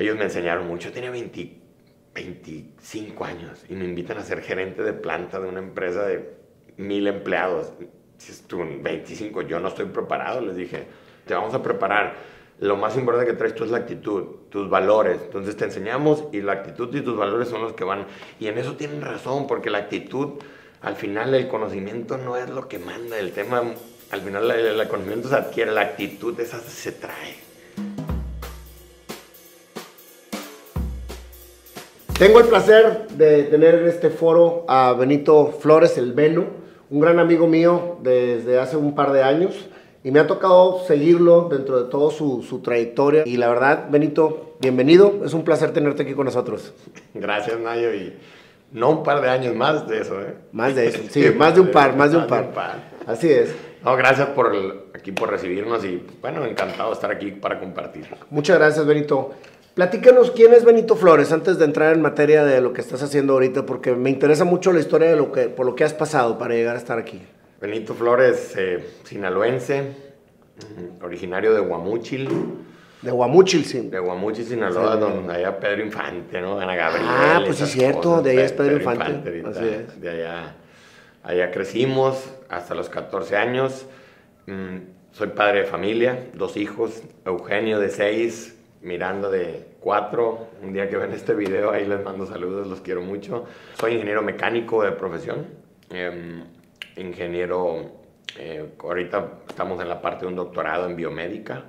ellos me enseñaron mucho. Yo tenía 20 25 años y me invitan a ser gerente de planta de una empresa de mil empleados. Si es 25, yo no estoy preparado, les dije, te vamos a preparar. Lo más importante que traes tú es la actitud, tus valores. Entonces te enseñamos y la actitud y tus valores son los que van. Y en eso tienen razón, porque la actitud, al final el conocimiento no es lo que manda. El tema, al final el, conocimiento se adquiere, la actitud esa se trae. Tengo el placer de tener en este foro a Benito Flores, el Beno, un gran amigo mío desde hace un par de años y me ha tocado seguirlo dentro de toda su, trayectoria. Y la verdad, Benito, bienvenido, es un placer tenerte aquí con nosotros. Gracias, Nayo, y no un par de años más de eso, ¿eh? Más de eso, sí, más de un par, más de un par. Así es. No, gracias por aquí por recibirnos y bueno, encantado de estar aquí para compartir. Muchas gracias, Benito. Platícanos quién es Benito Flores antes de entrar en materia de lo que estás haciendo ahorita, porque me interesa mucho la historia de lo que, por lo que has pasado para llegar a estar aquí. Benito Flores, eh, sinaloense, mm, originario de Guamúchil. De Guamúchil, sí. De Guamúchil, Sinaloa, donde allá Pedro Infante, ¿no? Ana Gabriel. Ah, pues sí, es cierto, de allá es Pedro, Infante. Así es. De allá, allá crecimos hasta los 14 años. Mm, soy padre de familia, dos hijos, Eugenio de 6, Mirando de cuatro. Un día que ven este video, ahí les mando saludos, los quiero mucho. Soy ingeniero mecánico de profesión. Em, ingeniero, eh, ahorita estamos en la parte de un doctorado en biomédica.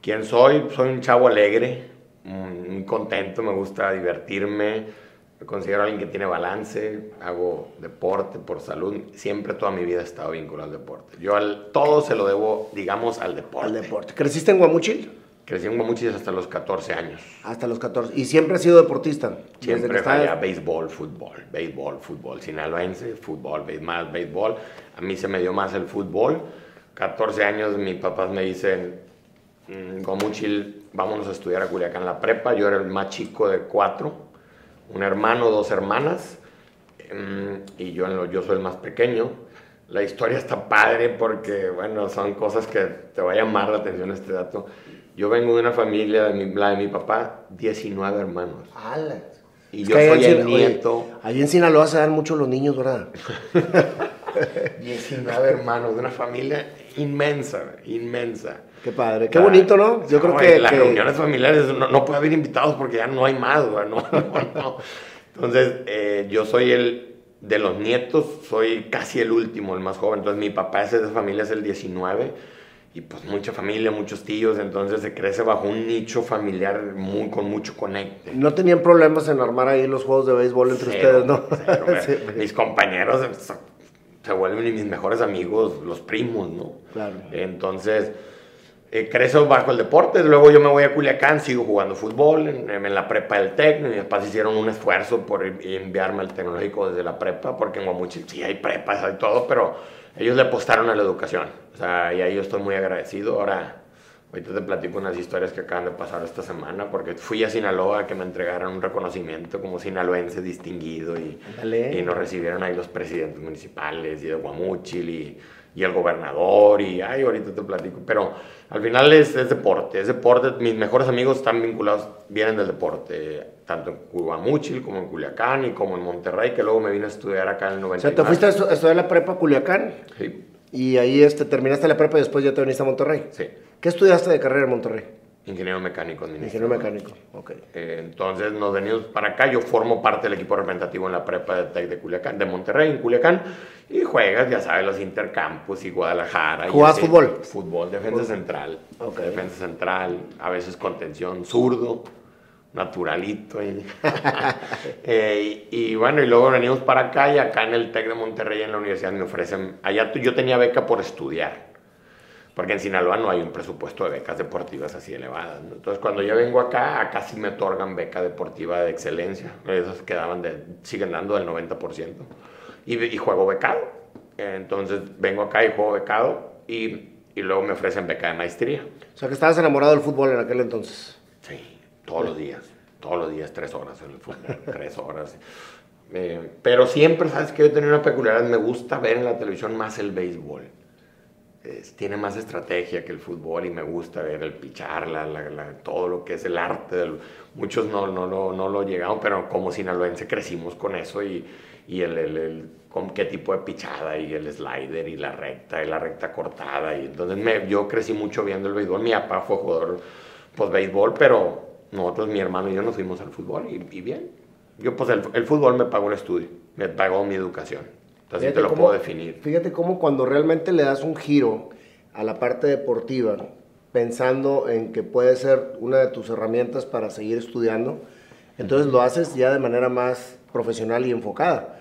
¿Quién soy? Soy un chavo alegre, muy contento, me gusta divertirme. Me considero alguien que tiene balance, hago deporte por salud. Siempre toda mi vida he estado vinculado al deporte. Yo al, todo se lo debo, digamos, al deporte. Al deporte. ¿Creciste en Guamuchil? Crecí en Guamuchil hasta los 14 años. Hasta los 14. ¿Y siempre has sido deportista? Siempre fue béisbol, fútbol, béisbol, fútbol. Sinaloense, fútbol, más béisbol. A mí se me dio más el fútbol. 14 años mis papás me dicen, mm, Guamuchil, vámonos a estudiar a Culiacán la prepa. Yo era el más chico de cuatro. Un hermano, dos hermanas. Mm, y yo, yo soy el más pequeño. La historia está padre porque, bueno, son cosas que te va a llamar la atención este dato. Yo vengo de una familia, de mi, la de mi papá, 19 hermanos. ¡Hala! Y yo soy el nieto. allí en Sinaloa se dan mucho los niños, ¿verdad? 19 hermanos, de una familia inmensa, inmensa. Qué padre, qué bonito, ¿no? Yo creo que... Las reuniones familiares no, puede haber invitados porque ya no hay más, ¿no? Entonces, eh, yo soy el de los nietos, soy casi el último, el más joven. Entonces, mi papá es de esa familia, es el 19 y pues mucha familia, muchos tíos, entonces se crece bajo un nicho familiar muy, con mucho conecte. ¿No tenían problemas en armar ahí los juegos de béisbol entre ustedes, no? Mis compañeros se vuelven mis mejores amigos, los primos, ¿no? Claro. Entonces, eh, crezo bajo el deporte, luego yo me voy a Culiacán, sigo jugando fútbol en, la prepa del TEC, mis papás hicieron un esfuerzo por enviarme al tecnológico desde la prepa, porque en Guamuchil sí hay prepas, hay todo, pero ellos le apostaron a la educación. O sea, y ahí yo estoy muy agradecido. Ahora, ahorita te platico unas historias que acaban de pasar esta semana, porque fui a Sinaloa a que me entregaran un reconocimiento como sinaloense distinguido y, y nos recibieron ahí los presidentes municipales y de Guamúchil y y el gobernador y, ay, ahorita te platico, pero al final es, es, deporte, es deporte, mis mejores amigos están vinculados, vienen del deporte, tanto en Cubamuchil como en Culiacán y como en Monterrey, que luego me vine a estudiar acá en el 90. O sea, ¿te fuiste a estudiar la prepa Culiacán? Sí. Y ahí este, terminaste la prepa y después ya te viniste a Monterrey. Sí. ¿Qué estudiaste de carrera en Monterrey? Ingeniero mecánico Ingeniero mecánico, ok. Eh, entonces nos venimos para acá. Yo formo parte del equipo representativo en la prepa de Tec de Culiacán, de Monterrey, en Culiacán. Y juegas, ya sabes, los intercampus y Guadalajara. ¿Jugás fútbol? Fútbol, defensa central. Defensa central, a veces contención, zurdo, naturalito. Eh, y, bueno, y luego venimos para acá y acá en el Tec de Monterrey, en la universidad, me ofrecen. Allá yo tenía beca por estudiar porque en Sinaloa no hay un presupuesto de becas deportivas así elevadas. Entonces, cuando yo vengo acá, acá sí me otorgan beca deportiva de excelencia. Esas quedaban de, siguen dando del 90%. Y, y juego becado. Entonces, vengo acá y juego becado y, y, luego me ofrecen beca de maestría. O sea, que estabas enamorado del fútbol en aquel entonces. Todos los días. Todos los días, tres horas en el fútbol, tres horas. Eh, pero siempre, ¿sabes que Yo tenía una peculiaridad, me gusta ver en la televisión más el béisbol tiene más estrategia que el fútbol y me gusta ver el pichar, la, todo lo que es el arte. muchos no, no, no, no lo llegamos, pero como sinaloense crecimos con eso y, y el, el, con qué tipo de pichada y el slider y la recta y la recta cortada. Y entonces me, yo crecí mucho viendo el béisbol. Mi papá fue jugador pues béisbol, pero nosotros, mi hermano y yo nos fuimos al fútbol y, bien. Yo pues el, el, fútbol me pagó el estudio, me pagó mi educación. Así te lo puedo definir. Fíjate cómo cuando realmente le das un giro a la parte deportiva, pensando en que puede ser una de tus herramientas para seguir estudiando, entonces lo haces ya de manera más profesional y enfocada.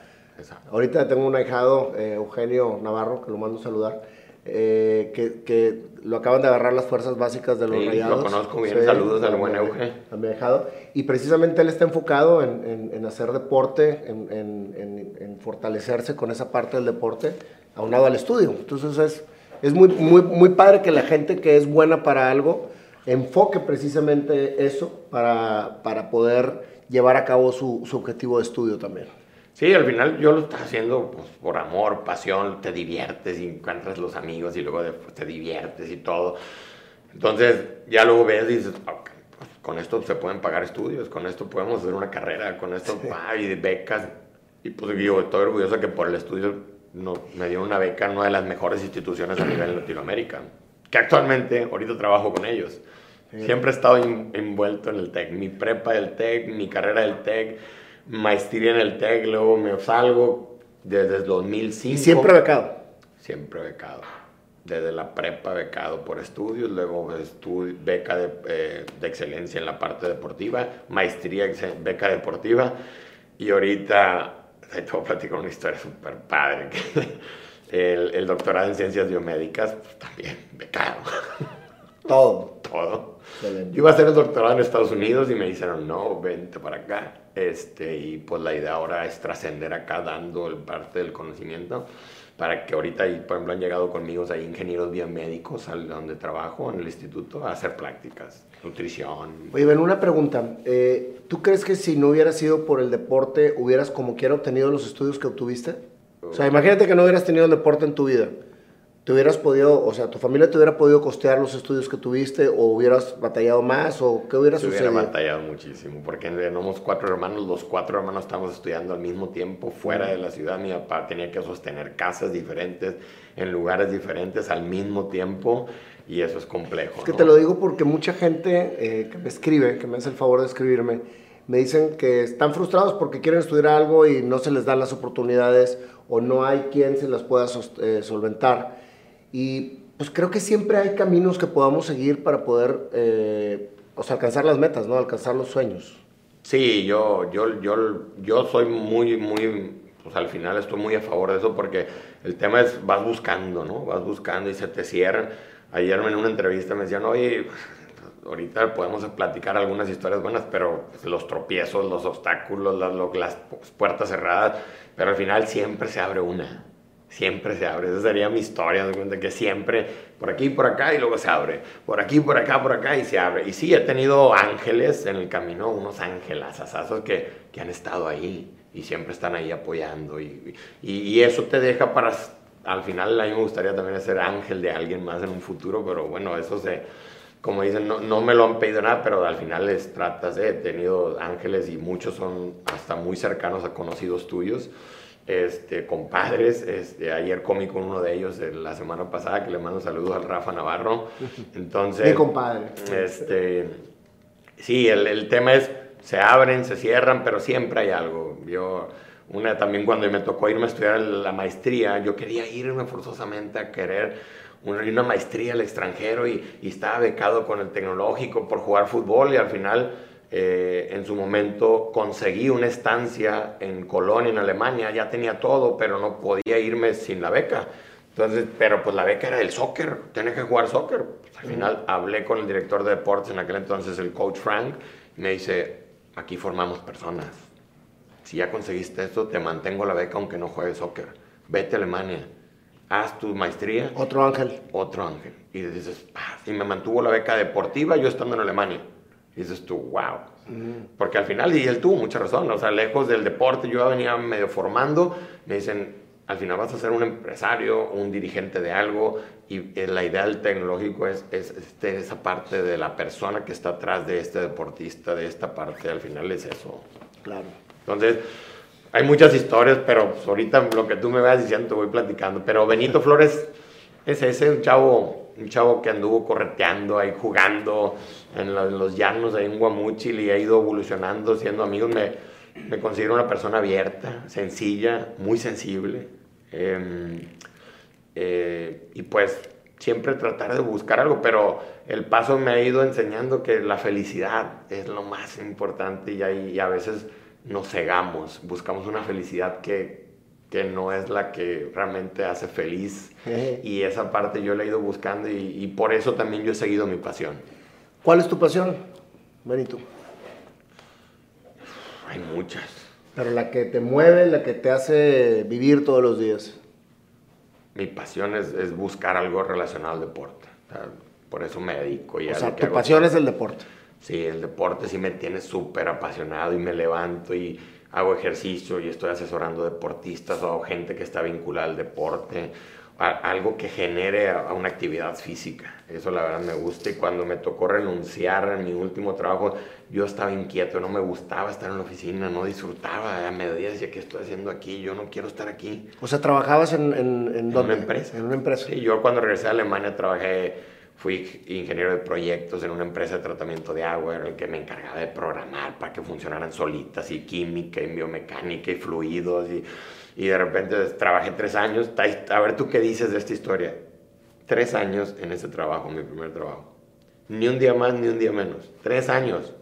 Ahorita tengo un ahijado, eh, Eugenio Navarro, que lo mando a saludar, eh, que, que, lo acaban de agarrar las fuerzas básicas de los sí, rayados. Lo conozco bien, saludos al buen mi ahijado. Y precisamente él está enfocado en, en, hacer deporte, en, en, fortalecerse con esa parte del deporte, aunado al estudio. Entonces es, es muy, muy, muy padre que la gente que es buena para algo enfoque precisamente eso para, para poder llevar a cabo su, su objetivo de estudio también. Sí, al final yo lo estoy haciendo pues, por amor, pasión, te diviertes y encuentras los amigos y luego después te diviertes y todo. Entonces ya luego ves y dices, pues, con esto se pueden pagar estudios, con esto podemos hacer una carrera, con esto hay becas. Y pues yo estoy orgulloso que por el estudio no, me dio una beca en una de las mejores instituciones a nivel Latinoamérica, que actualmente ahorita trabajo con ellos. Siempre he estado envuelto en el TEC, mi prepa del TEC, mi carrera del TEC maestría en el TEC, luego me salgo desde el 2005. ¿Y siempre becado? Siempre becado. Desde la prepa becado por estudios, luego beca eh, de, excelencia en la parte deportiva, maestría, beca deportiva. Y ahorita, te voy a platicar una historia súper padre. el, el, doctorado en ciencias biomédicas, pues, también becado. Todo. Todo. Yo iba a hacer el doctorado en Estados Unidos y me dijeron, no, vente para acá. Este, y pues la idea ahora es trascender acá dando el parte del conocimiento para que ahorita, por ejemplo, han llegado conmigo hay ingenieros biomédicos al donde trabajo en el instituto a hacer prácticas, nutrición. Oye, ven, una pregunta. Eh, ¿Tú crees que si no hubiera sido por el deporte, hubieras como quiera obtenido los estudios que obtuviste? O sea, imagínate que no hubieras tenido el deporte en tu vida te hubieras podido, o sea, tu familia te hubiera podido costear los estudios que tuviste o hubieras batallado más o qué hubiera sucedido? hubiera batallado muchísimo porque éramos cuatro hermanos, los cuatro hermanos estábamos estudiando al mismo tiempo fuera de la ciudad, mi papá tenía que sostener casas diferentes en lugares diferentes al mismo tiempo y eso es complejo. Es que te lo digo porque mucha gente eh, que me escribe, que me hace el favor de escribirme, me dicen que están frustrados porque quieren estudiar algo y no se les dan las oportunidades o no hay quien se las pueda eh, solventar. Y pues creo que siempre hay caminos que podamos seguir para poder eh, alcanzar las metas, ¿no? Alcanzar los sueños. Sí, yo, yo, yo, yo soy muy, muy, pues al final estoy muy a favor de eso porque el tema es, vas buscando, ¿no? Vas buscando y se te cierran. Ayer en una entrevista me decían, oye, ahorita podemos platicar algunas historias buenas, pero los tropiezos, los obstáculos, las, las puertas cerradas, pero al final siempre se abre una siempre se abre. Esa sería mi historia, de cuenta que siempre por aquí, por acá y luego se abre. Por aquí, por acá, por acá y se abre. Y sí, he tenido ángeles en el camino, unos ángeles asazos que, que han estado ahí y siempre están ahí apoyando. Y, y, eso te deja para, al final a mí me gustaría también ser ángel de alguien más en un futuro, pero bueno, eso se, como dicen, no, no me lo han pedido nada, pero al final les tratas, de, he tenido ángeles y muchos son hasta muy cercanos a conocidos tuyos este, compadres. Este, ayer comí con uno de ellos la semana pasada, que le mando saludos al Rafa Navarro. Entonces, Mi compadre. Este, sí, el, el, tema es, se abren, se cierran, pero siempre hay algo. Yo, una también cuando me tocó irme a estudiar la maestría, yo quería irme forzosamente a querer una, una maestría al extranjero y, y estaba becado con el tecnológico por jugar fútbol y al final eh, en su momento conseguí una estancia en Colonia, en Alemania, ya tenía todo, pero no podía irme sin la beca. Entonces, pero pues la beca era del soccer, tenía que jugar soccer. Pues, al final hablé con el director de deportes en aquel entonces, el coach Frank, y me dice, aquí formamos personas. Si ya conseguiste esto, te mantengo la beca aunque no juegues soccer. Vete a Alemania, haz tu maestría. Otro ángel. Otro ángel. Y dices, y me mantuvo la beca deportiva yo estando en Alemania. Y dices tú, wow. Porque al final, y él tuvo mucha razón, o sea, lejos del deporte, yo venía medio formando, me dicen, al final vas a ser un empresario, un dirigente de algo, y eh, la idea del tecnológico es, es, este, esa parte de la persona que está atrás de este deportista, de esta parte, al final es eso. Claro. Entonces, hay muchas historias, pero ahorita lo que tú me vas diciendo te voy platicando. Pero Benito Flores es ese, un chavo, un chavo que anduvo correteando ahí, jugando en, los llanos ahí en Guamuchil y ha ido evolucionando, siendo amigos. Me, me considero una persona abierta, sencilla, muy sensible. Em, eh, y pues siempre tratar de buscar algo, pero el paso me ha ido enseñando que la felicidad es lo más importante y, y a veces nos cegamos, buscamos una felicidad que, que no es la que realmente hace feliz. y esa parte yo la he ido buscando y, y, por eso también yo he seguido mi pasión. ¿Cuál es tu pasión, Benito? Hay muchas. Pero la que te mueve, la que te hace vivir todos los días. Mi pasión es, es buscar algo relacionado al deporte. por eso me dedico. Y o sea, tu pasión es el deporte. Sí, el deporte sí me tiene súper apasionado y me levanto y hago ejercicio y estoy asesorando deportistas o gente que está vinculada al deporte, algo que genere a una actividad física. Eso la verdad me gusta y cuando me tocó renunciar a mi último trabajo, yo estaba inquieto, no me gustaba estar en la oficina, no disfrutaba, a mediodía decía, ¿qué estoy haciendo aquí? Yo no quiero estar aquí. O sea, ¿trabajabas en, en, en, una empresa? En una empresa. Sí, yo cuando regresé a Alemania trabajé fui ingeniero de proyectos en una empresa de tratamiento de agua, era el que me encargaba de programar para que funcionaran solitas, y química, y biomecánica, y fluidos, y, y de repente trabajé tres años. A ver, ¿tú qué dices de esta historia? Tres años en ese trabajo, mi primer trabajo. Ni un día más, ni un día menos. Tres años.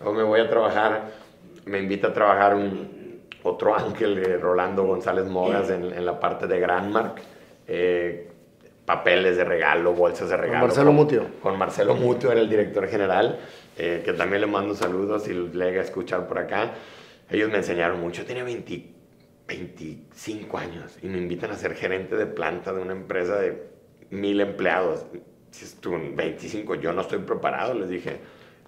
Luego me voy a trabajar, me invita a trabajar un, otro ángel, Rolando González Mogas, en, en la parte de Grandmark. Eh, papeles de regalo, bolsas de regalo. Con Marcelo Mutio. Con Marcelo Mutio, era el director general, eh, que también le mando saludos y le llega a escuchar por acá. Ellos me enseñaron mucho, tenía 20, 25 años y me invitan a ser gerente de planta de una empresa de mil empleados. Si es 25, yo no estoy preparado, les dije.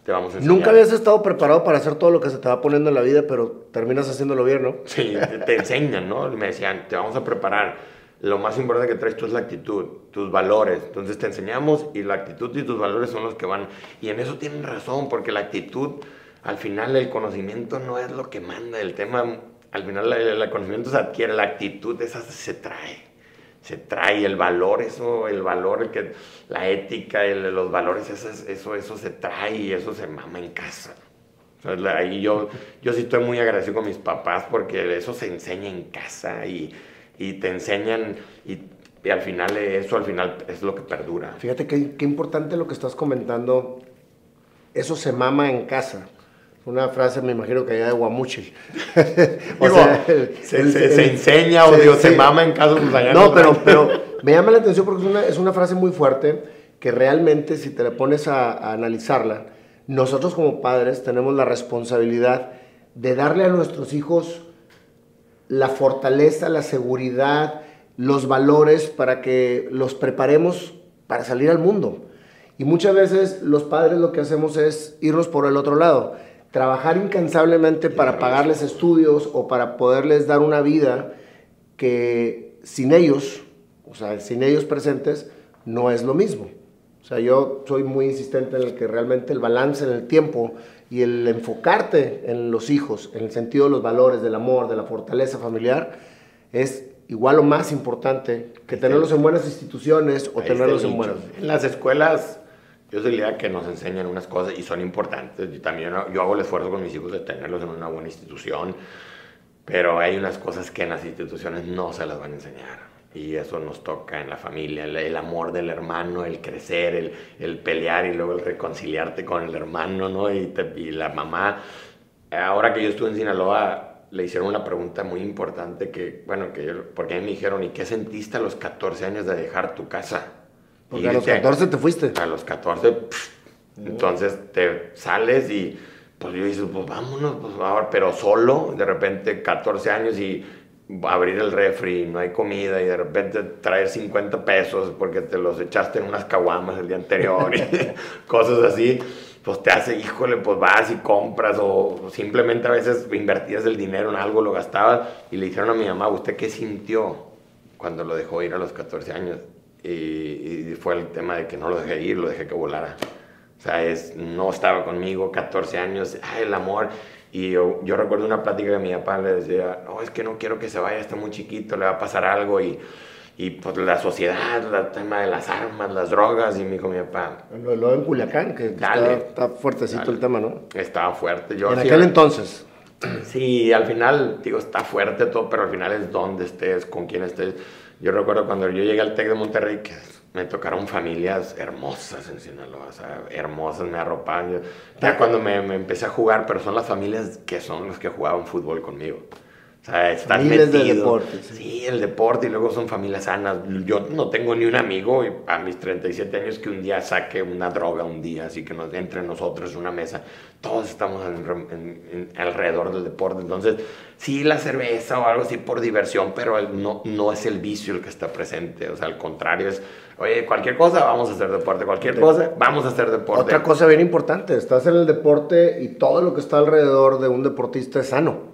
Te vamos a enseñar. Nunca habías estado preparado para hacer todo lo que se te va poniendo en la vida, pero terminas haciéndolo bien, ¿no? Sí, te enseñan, ¿no? Me decían, te vamos a preparar lo más importante que traes tú es la actitud, tus valores. Entonces te enseñamos y la actitud y tus valores son los que van. Y en eso tienen razón, porque la actitud, al final el conocimiento no es lo que manda. El tema, al final el, conocimiento se adquiere, la actitud esa se trae. Se trae el valor, eso, el valor, el que, la ética, el, los valores, eso, eso, eso se trae y eso se mama en casa. ahí yo, yo sí estoy muy agradecido con mis papás porque eso se enseña en casa y y te enseñan y, al final eso al final es lo que perdura. Fíjate qué, qué importante lo que estás comentando. Eso se mama en casa. Una frase, me imagino que allá de Guamuchi. o sea, se, enseña o se, se mama en casa. Pues no, pero, pero me llama la atención porque es una, es una frase muy fuerte que realmente si te la pones a, a analizarla, nosotros como padres tenemos la responsabilidad de darle a nuestros hijos la fortaleza, la seguridad, los valores para que los preparemos para salir al mundo. Y muchas veces los padres lo que hacemos es irnos por el otro lado, trabajar incansablemente para pagarles estudios o para poderles dar una vida que sin ellos, o sea, sin ellos presentes, no es lo mismo. O sea, yo soy muy insistente en el que realmente el balance en el tiempo y el enfocarte en los hijos, en el sentido de los valores, del amor, de la fortaleza familiar, es igual o más importante que tenerlos en buenas instituciones o tenerlos en buenas. En las escuelas, yo diría que nos enseñan unas cosas y son importantes. Yo también yo hago el esfuerzo con mis hijos de tenerlos en una buena institución, pero hay unas cosas que en las instituciones no se las van a enseñar y eso nos toca en la familia, el, amor del hermano, el crecer, el, el, pelear y luego el reconciliarte con el hermano, ¿no? Y, y, la mamá, ahora que yo estuve en Sinaloa, le hicieron una pregunta muy importante que, bueno, que yo, porque a mí me dijeron, ¿y qué sentiste a los 14 años de dejar tu casa? Porque a los 14 te fuiste. A los 14, entonces te sales y pues yo dije, pues vámonos, pues ahora, pero solo, de repente 14 años y abrir el refri, no hay comida y de repente traer 50 pesos porque te los echaste en unas caguamas el día anterior y cosas así. pues te hace, híjole, pues vas y compras o simplemente a veces invertías el dinero en algo, lo gastabas y le dijeron a mi mamá, ¿usted qué sintió cuando lo dejó ir a los 14 años? Y, fue el tema de que no lo dejé ir, lo dejé que volara. O sea, es, no estaba conmigo 14 años, ay, el amor. Y yo, yo recuerdo una plática que mi papá le decía, no, es que no quiero que se vaya, está muy chiquito, le va a pasar algo y y pues la sociedad, el tema de las armas, las drogas, y me dijo mi papá. Lo, lo en Culiacán, que está, fuertecito el tema, ¿no? Estaba fuerte. Yo en aquel entonces. Sí, al final, digo, está fuerte todo, pero al final es dónde estés, con quién estés. Yo recuerdo cuando yo llegué al TEC de Monterrey, que me tocaron familias hermosas en Sinaloa, o sea, hermosas, me arropaban. Ya cuando me, me empecé a jugar, pero son las familias que son los que jugaban fútbol conmigo. O sea, estás metido. deporte. Sí. el deporte y luego son familias sanas. Yo no tengo ni un amigo a mis 37 años que un día saque una droga un día, así que nos entre nosotros una mesa. Todos estamos alrededor del deporte. Entonces, sí, la cerveza o algo así por diversión, pero no, no es el vicio el que está presente. O sea, al contrario, es, oye, cualquier cosa, vamos a hacer deporte. Cualquier cosa, vamos a hacer deporte. Otra cosa bien importante, estás en el deporte y todo lo que está alrededor de un deportista es sano.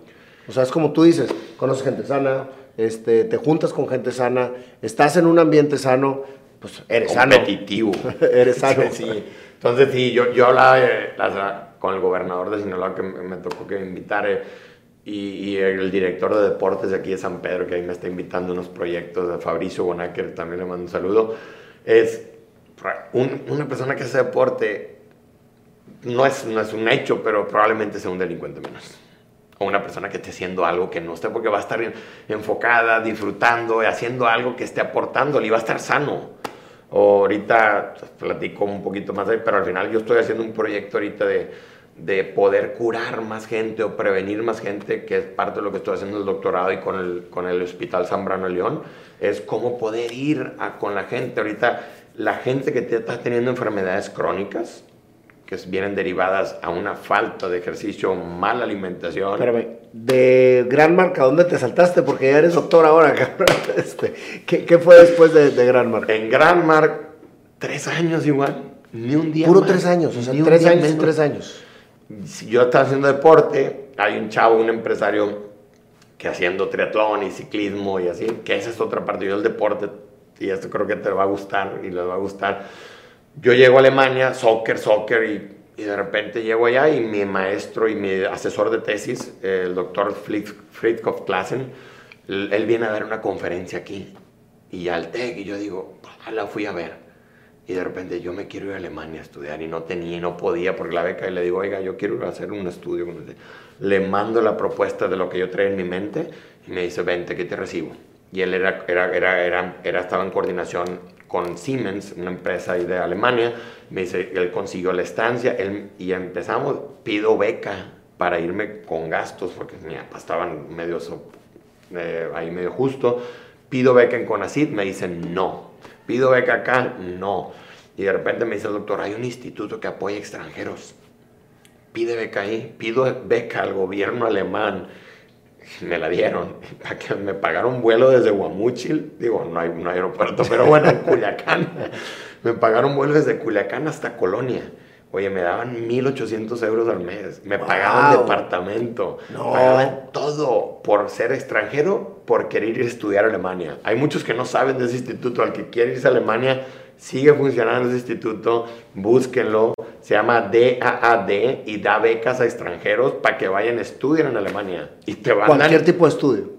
O sea, es como tú dices, conoces gente sana, este, te juntas con gente sana, estás en un ambiente sano, pues eres Competitivo. sano. eres sano. Sí, Entonces, sí, yo, yo hablaba con el gobernador de Sinaloa que me, tocó que me invitara y, el director de deportes de aquí de San Pedro, que ahí me está invitando unos proyectos, de Fabricio Bonacker, también le mando un saludo, es una persona que hace deporte, no es, no es un hecho, pero probablemente sea un delincuente menos o una persona que esté haciendo algo que no esté, porque va a estar enfocada, disfrutando, haciendo algo que esté aportándole y va a estar sano. O ahorita platico un poquito más pero al final yo estoy haciendo un proyecto ahorita de, de poder curar más gente o prevenir más gente, que es parte de lo que estoy haciendo el doctorado y con el, con el Hospital Zambrano León, es cómo poder ir a, con la gente. Ahorita la gente que está teniendo enfermedades crónicas, que vienen derivadas a una falta de ejercicio, mala alimentación. Espérame, de Gran Marca, ¿dónde te saltaste? Porque ya eres doctor ahora, Este, ¿qué, fue después de, de Gran Marca? En Gran Marca, tres años igual, ni un día Puro tres años, o sea, tres años, tres años. Si yo estaba haciendo deporte, hay un chavo, un empresario que haciendo triatlón y ciclismo y así, que esa es otra parte, yo el deporte, y esto creo que te va a gustar y les va a gustar yo llego a Alemania, soccer, soccer, y, de repente llego allá y mi maestro y mi asesor de tesis, el doctor Friedhof Klassen, él viene a dar una conferencia aquí. Y al TEC, y yo digo, la fui a ver. Y de repente yo me quiero ir a Alemania a estudiar y no tenía, no podía por la beca. Y le digo, oiga, yo quiero hacer un estudio. Le mando la propuesta de lo que yo traía en mi mente y me dice, vente, que te recibo. Y él era, era, era, era estaba en coordinación con Siemens, una empresa de Alemania. Me dice, él consiguió la estancia él, y empezamos, pido beca para irme con gastos, porque mi papá estaban medio, eh, ahí medio justo. Pido beca en Conacid, me dicen no. Pido beca acá, no. Y de repente me dice el doctor, hay un instituto que apoya extranjeros. Pide beca ahí, pido beca al gobierno alemán me la dieron. Me pagaron vuelo desde Guamúchil, digo, no hay un aeropuerto, pero bueno, en Culiacán. Me pagaron vuelo desde Culiacán hasta Colonia. Oye, me daban 1.800 euros al mes. Me pagaban departamento. No. Pagaban todo por ser extranjero, por querer ir a estudiar a Alemania. Hay muchos que no saben de ese instituto. Al que quiere irse a Alemania, sigue funcionando ese instituto. Búsquenlo se llama DAAD y da becas a extranjeros para que vayan a estudiar en Alemania. Y te van Cualquier tipo de estudio.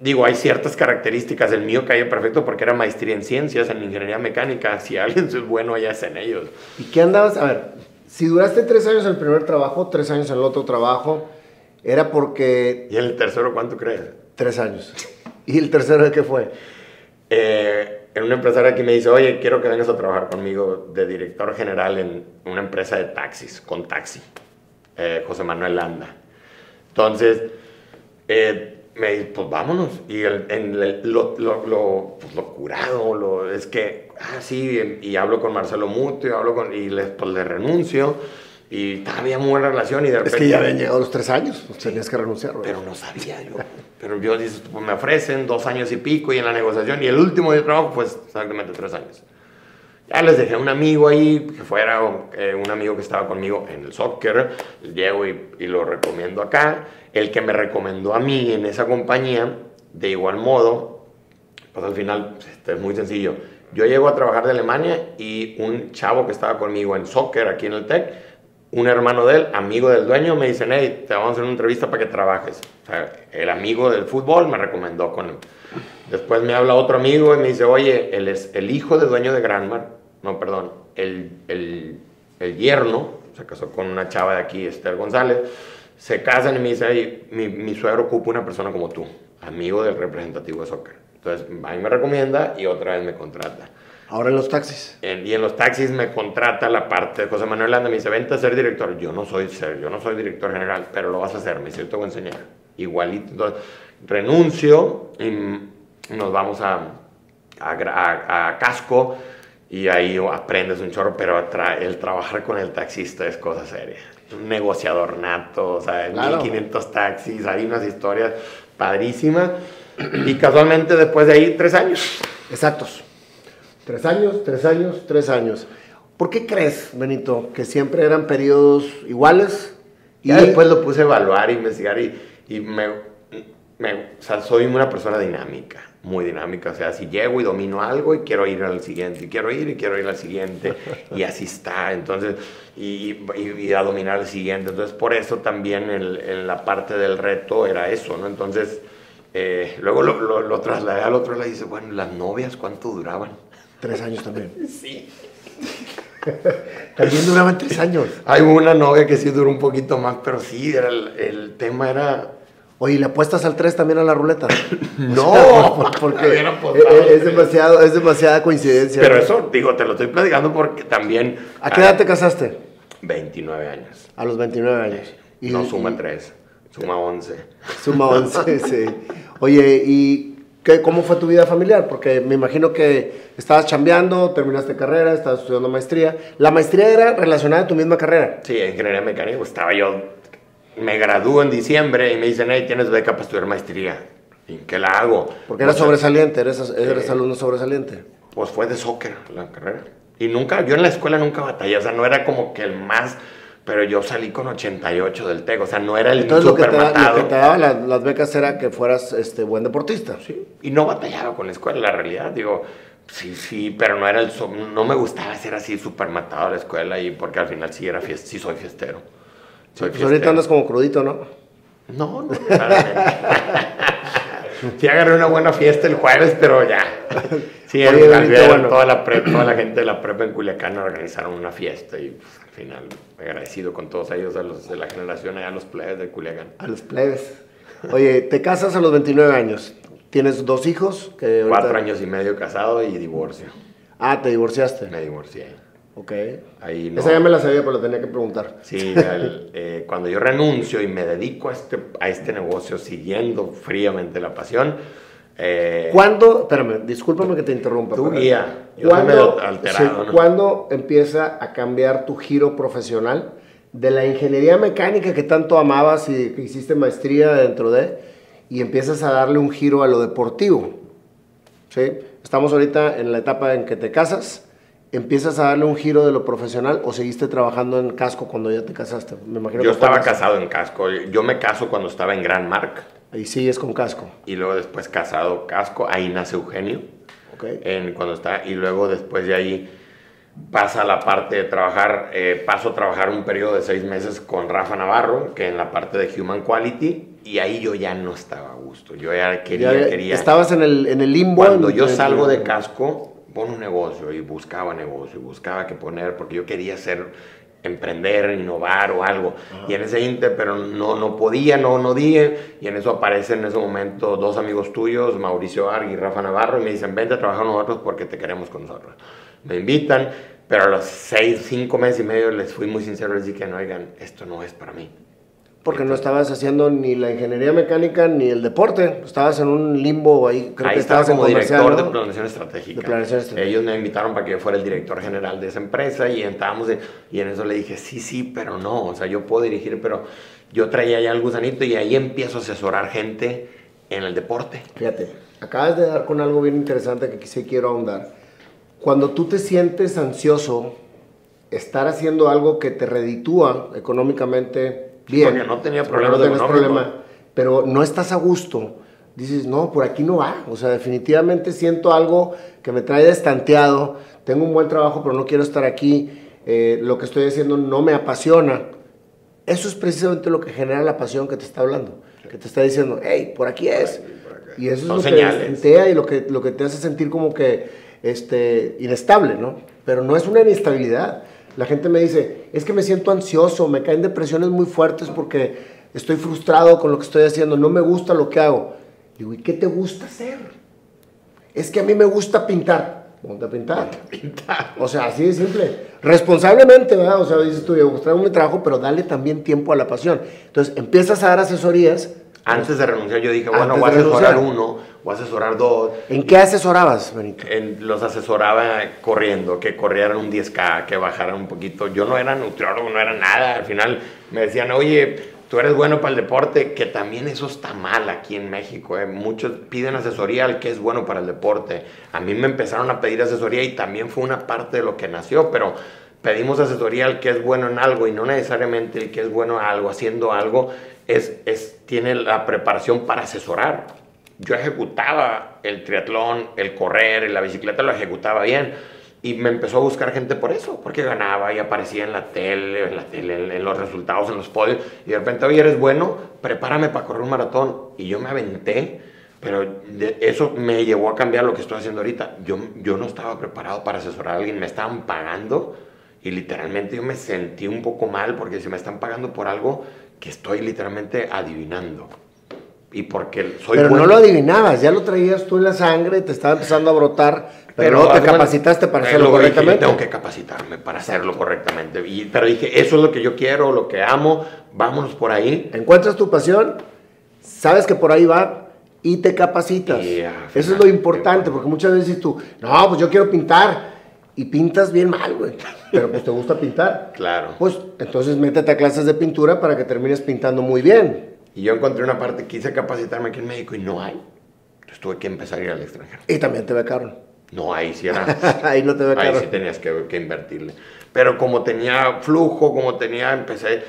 Digo, hay ciertas características. El mío caía perfecto porque era maestría en ciencias, en ingeniería mecánica. Si alguien es bueno, allá es en ellos. ¿Y qué andabas? A ver, si duraste tres años en el primer trabajo, tres años en el otro trabajo, era porque... ¿Y el tercero cuánto crees? Tres años. ¿Y el tercero de qué fue? Eh, en una empresaria aquí me dice, oye, quiero que vengas a trabajar conmigo de director general en una empresa de taxis, con taxi, eh, José Manuel Landa. Entonces, eh, me dice, pues vámonos. Y en lo, lo, pues, lo, curado, lo, es que, ah, sí, y, hablo con Marcelo Muto, y, hablo con, y le, pues, le renuncio. Y había muy buena relación y de repente... Es que ya habían llegado los tres años, pues, tenías que renunciar. Pero no sabía yo. Pero yo dije, pues me ofrecen dos años y pico y en la negociación y el último de trabajo, pues exactamente tres años. Ya les dejé un amigo ahí, que fuera eh, un amigo que estaba conmigo en el soccer, llego y, y lo recomiendo acá. El que me recomendó a mí en esa compañía, de igual modo, pues al final pues, este, es muy sencillo. Yo llego a trabajar de Alemania y un chavo que estaba conmigo en soccer aquí en el TEC, un hermano de él, amigo del dueño, me dice, hey, te vamos a hacer una entrevista para que trabajes. O sea, el amigo del fútbol me recomendó con él. Después me habla otro amigo y me dice, oye, es el hijo del dueño de Granmar, no, perdón, el, el, el yerno, se casó con una chava de aquí, Esther González, se casan y me dice, mi, mi suegro ocupa una persona como tú, amigo del representativo de soccer. Entonces, a mí me recomienda y otra vez me contrata. Ahora en los taxis. En- y en los taxis me contrata la parte de José Manuel Landa, me dice, vente a ser director. Yo no soy ser, yo no soy director general, pero lo vas a hacer, me dice, yo te voy a enseñar. Igualito. Entonces, renuncio y nos vamos a, a, gra- a- a Casco y ahí aprendes un chorro, pero tra- el trabajar con el taxista es cosa seria. Un negociador nato, o sea, Claro. 1500 taxis, hay unas historias padrísimas. Y casualmente después de ahí, tres años. Exactos. Tres años, tres años, tres años. ¿Por qué crees, Benito, que siempre eran periodos iguales? Y después lo puse a evaluar, investigar y, y me, me- o sea, soy una persona dinámica, muy dinámica. O sea, si llego y domino algo y quiero ir al siguiente, y quiero ir y quiero ir al siguiente, y así está. Entonces, y, y- y a dominar el siguiente. Entonces, por eso también el- en la parte del reto era eso, ¿no? Entonces, eh, luego lo, lo, lo trasladé al otro lado y dice, bueno, las novias, ¿cuánto duraban? Tres años también. Sí. También duraban tres años. Hay una novia que sí duró un poquito más, pero sí, era el, el tema era Oye, ¿le apuestas al tres también a la ruleta? No, Por- porque es, apostado es demasiado, es demasiada coincidencia. Pero eso, digo, te lo estoy platicando porque también... ¿A qué edad te casaste? 29 años. A los 29 años. Y- no suma y- 3, suma 11. Suma 11, sí. Oye, ¿y qué, cómo fue tu vida familiar? Porque me imagino que estabas chambeando, terminaste carrera, estabas estudiando maestría. La maestría era relacionada a tu misma carrera. Sí, ingeniería mecánica. Estaba yo, me gradúo en diciembre y me dicen, hey, tienes beca para estudiar maestría. ¿Y qué la hago? Porque eras sobresaliente, eres, eres Sí. alumno sobresaliente. Pues fue de soccer la carrera. Y nunca, yo en la escuela nunca batallé, o sea, no era como que el más, pero yo salí con 88 del TEC, o sea, no era el Entonces lo que, super te, lo que te daban las, las becas era que fueras este, buen deportista. Sí, y no batallaba con la escuela, la realidad, digo, sí, sí, pero no era el, no me gustaba ser así súper matado a la escuela y porque al final sí era fies- sí soy fiestero. Soy Pues ahorita andas como crudito, ¿no? No, no. Sí agarré una buena fiesta el jueves, pero ya. Sí, Oye, bueno. toda, la prep- toda la gente de la prepa en Culiacán organizaron una fiesta y pues, final agradecido con todos ellos, a los de la generación, allá los plebes de Culiacán. A los plebes. Oye, te casas a los 29 años. Tienes dos hijos. Que ahorita- Cuatro años y medio casado y divorcio. Ah, te divorciaste. Me divorcié. Ok. Ahí no. Esa ya me la sabía, pero la tenía que preguntar. Sí, eh, cuando yo renuncio y me dedico a este, a este negocio siguiendo fríamente la pasión, eh, ¿Cuándo, espérame, discúlpame que te interrumpa. Pero- guía. Medio alterado, sí, ¿no? ¿Cuándo empieza a cambiar tu giro profesional de la ingeniería mecánica que tanto amabas y que hiciste maestría dentro de, y empiezas a darle un giro a lo deportivo? ¿Sí? Estamos ahorita en la etapa en que te casas, empiezas a darle un giro de lo profesional o seguiste trabajando en casco cuando ya te casaste. Me imagino yo que estaba casado en casco. Yo me caso cuando estaba en Gran Mark Y sigues con casco. y luego después casado casco. Ahí nace Eugenio. ¿ok? En, cuando está, y luego después de ahí pasa la parte de trabajar, eh, paso a trabajar un periodo de seis meses con Rafa Navarro, que en la parte de Human Quality, y ahí yo ya no estaba a gusto. Yo ya quería, Ya- quería. Estabas en el, en el limbo. Cuando en- yo salgo de casco, pon un negocio y buscaba negocio y buscaba qué poner porque yo quería hacer, emprender, innovar o algo. Y en ese inter, pero no, no podía, no, no dije. Y en eso aparecen en ese momento dos amigos tuyos, Mauricio Arg y Rafa Navarro, y me dicen, vente a trabajar con nosotros porque te queremos con nosotros. Me invitan, pero a los seis, cinco meses y medio les fui muy sincero, les dije, no, oigan, esto no es para mí. Porque no estabas haciendo ni la ingeniería mecánica ni el deporte. Estabas en un limbo ahí. Creo Ahí que estaba como director de ¿no? planeación estratégica. De planeación estratégica. Ellos me invitaron para que yo fuera el director general de esa empresa y estábamos en- y en eso le dije, sí, sí, pero no, o sea, yo puedo dirigir, pero yo traía ya el gusanito y ahí empiezo a asesorar gente en el deporte. Fíjate, acabas de dar con algo bien interesante que sí quiero ahondar. Cuando tú te sientes ansioso, estar haciendo algo que te reditúa económicamente bien. Porque no tenía porque problemas no económicos. problema, pero no estás a gusto. Dices, no, por aquí no va. O sea, definitivamente siento algo que me trae destanteado. Tengo un buen trabajo, pero no quiero estar aquí. Eh, lo que estoy haciendo no me apasiona. Eso es precisamente lo que genera la pasión que te está hablando. Que te está diciendo, hey, por aquí es. Y eso es lo que señales. destantea y lo que, lo que te hace sentir como que este, inestable, ¿no? Pero no es una inestabilidad. La gente me dice, es que me siento ansioso, me caen depresiones muy fuertes porque estoy frustrado con lo que estoy haciendo, no me gusta lo que hago. Digo, ¿y qué te gusta hacer? Es que a mí me gusta pintar. Ponte a pintar. Pintar. O sea, así de simple. Responsablemente, ¿verdad? O sea, dices tú, yo traigo mi trabajo, pero dale también tiempo a la pasión. Entonces, empiezas a dar asesorías. Antes de renunciar yo dije, bueno, voy a asesorar uno, voy a asesorar dos. ¿En qué asesorabas, Benito? En- los asesoraba corriendo, que corrieran un 10K, que bajaran un poquito. Yo no era nutriólogo, no era nada. Al final me decían, oye, tú eres bueno para el deporte, que también eso está mal aquí en México. ¿eh? Muchos piden asesoría al que es bueno para el deporte. A mí me empezaron a pedir asesoría y también fue una parte de lo que nació, pero pedimos asesoría al que es bueno en algo y no necesariamente el que es bueno en algo, haciendo algo, es, es, tiene la preparación para asesorar. Yo ejecutaba el triatlón, el correr, la bicicleta lo ejecutaba bien. Y me empezó a buscar gente por eso, porque ganaba y aparecía en la tele, en la tele, en, los resultados, en los podios. Y de repente, oye, eres bueno, prepárame para correr un maratón. Y yo me aventé, pero de- eso me llevó a cambiar lo que estoy haciendo ahorita. Yo, yo no estaba preparado para asesorar a alguien, me estaban pagando y literalmente yo me sentí un poco mal porque se me están pagando por algo que estoy literalmente adivinando. Y porque soy Pero bueno. no lo adivinabas, ya lo traías tú en la sangre, te estaba empezando a brotar, pero, haz te capacitaste para hacerlo luego dije, yo correctamente. tengo que capacitarme para hacerlo correctamente. Y, pero dije, eso es lo que yo quiero, lo que amo, vámonos por ahí. Encuentras tu pasión, sabes que por ahí va y te capacitas. Y, ah, Eso es lo importante, porque muchas veces dices tú, no, pues yo quiero pintar. Y pintas bien mal, güey. Pero pues te gusta pintar. Claro. Pues entonces métete a clases de pintura para que termines pintando muy bien. Y yo encontré una parte, quise capacitarme aquí en México y no hay. Entonces tuve que empezar a ir al extranjero. Y también te becaron. No, ahí sí era. Ahí no te Ahí becaron. sí tenías que, que invertirle. Pero como tenía flujo, como tenía, empecé.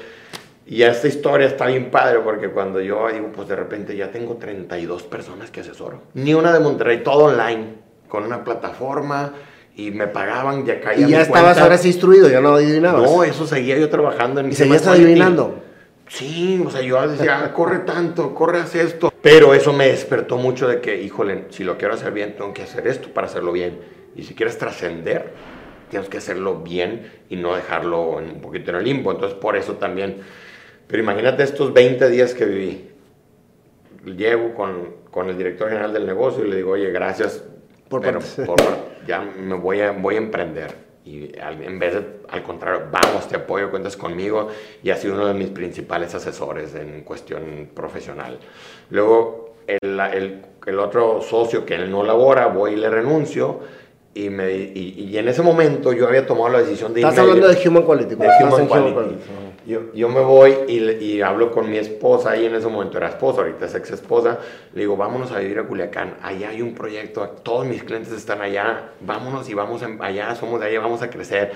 Y esta historia está bien padre porque cuando yo digo, pues de repente ya tengo 32 personas que asesoro. Ni una de Monterrey, todo online, con una plataforma y me pagaban, ya caía Y ya mi estabas cuenta. ahora sí instruido, ya no adivinabas. No, eso seguía yo trabajando en y seguías adivinando. Sí, o sea, yo decía, "Ah, corre tanto, corre hace esto. Pero eso me despertó mucho de que, híjole, si lo quiero hacer bien, tengo que hacer esto para hacerlo bien. Y si quieres trascender, tienes que hacerlo bien y no dejarlo en- un poquito en el limbo. Entonces, por eso también. Pero imagínate estos 20 días que viví. Llego con, con el director general del negocio y le digo, oye, gracias, Por pero por- ya me voy a, voy a emprender. Y al- en vez de, al contrario, vamos, te apoyo, cuentas conmigo. Y ha sido uno de mis principales asesores en cuestión profesional. Luego, el, el- el otro socio que él no labora, voy y le renuncio. Y, me, y, y en ese momento yo había tomado la decisión de Estás irme- hablando de Human Quality. de Human Quality. Quality. Yo, yo me voy y, y hablo con mi esposa, y en ese momento era esposa, ahorita es ex esposa. Le digo, vámonos a vivir a Culiacán. Allá hay un proyecto, todos mis clientes están allá. Vámonos y vamos allá, somos de allá, vamos a crecer.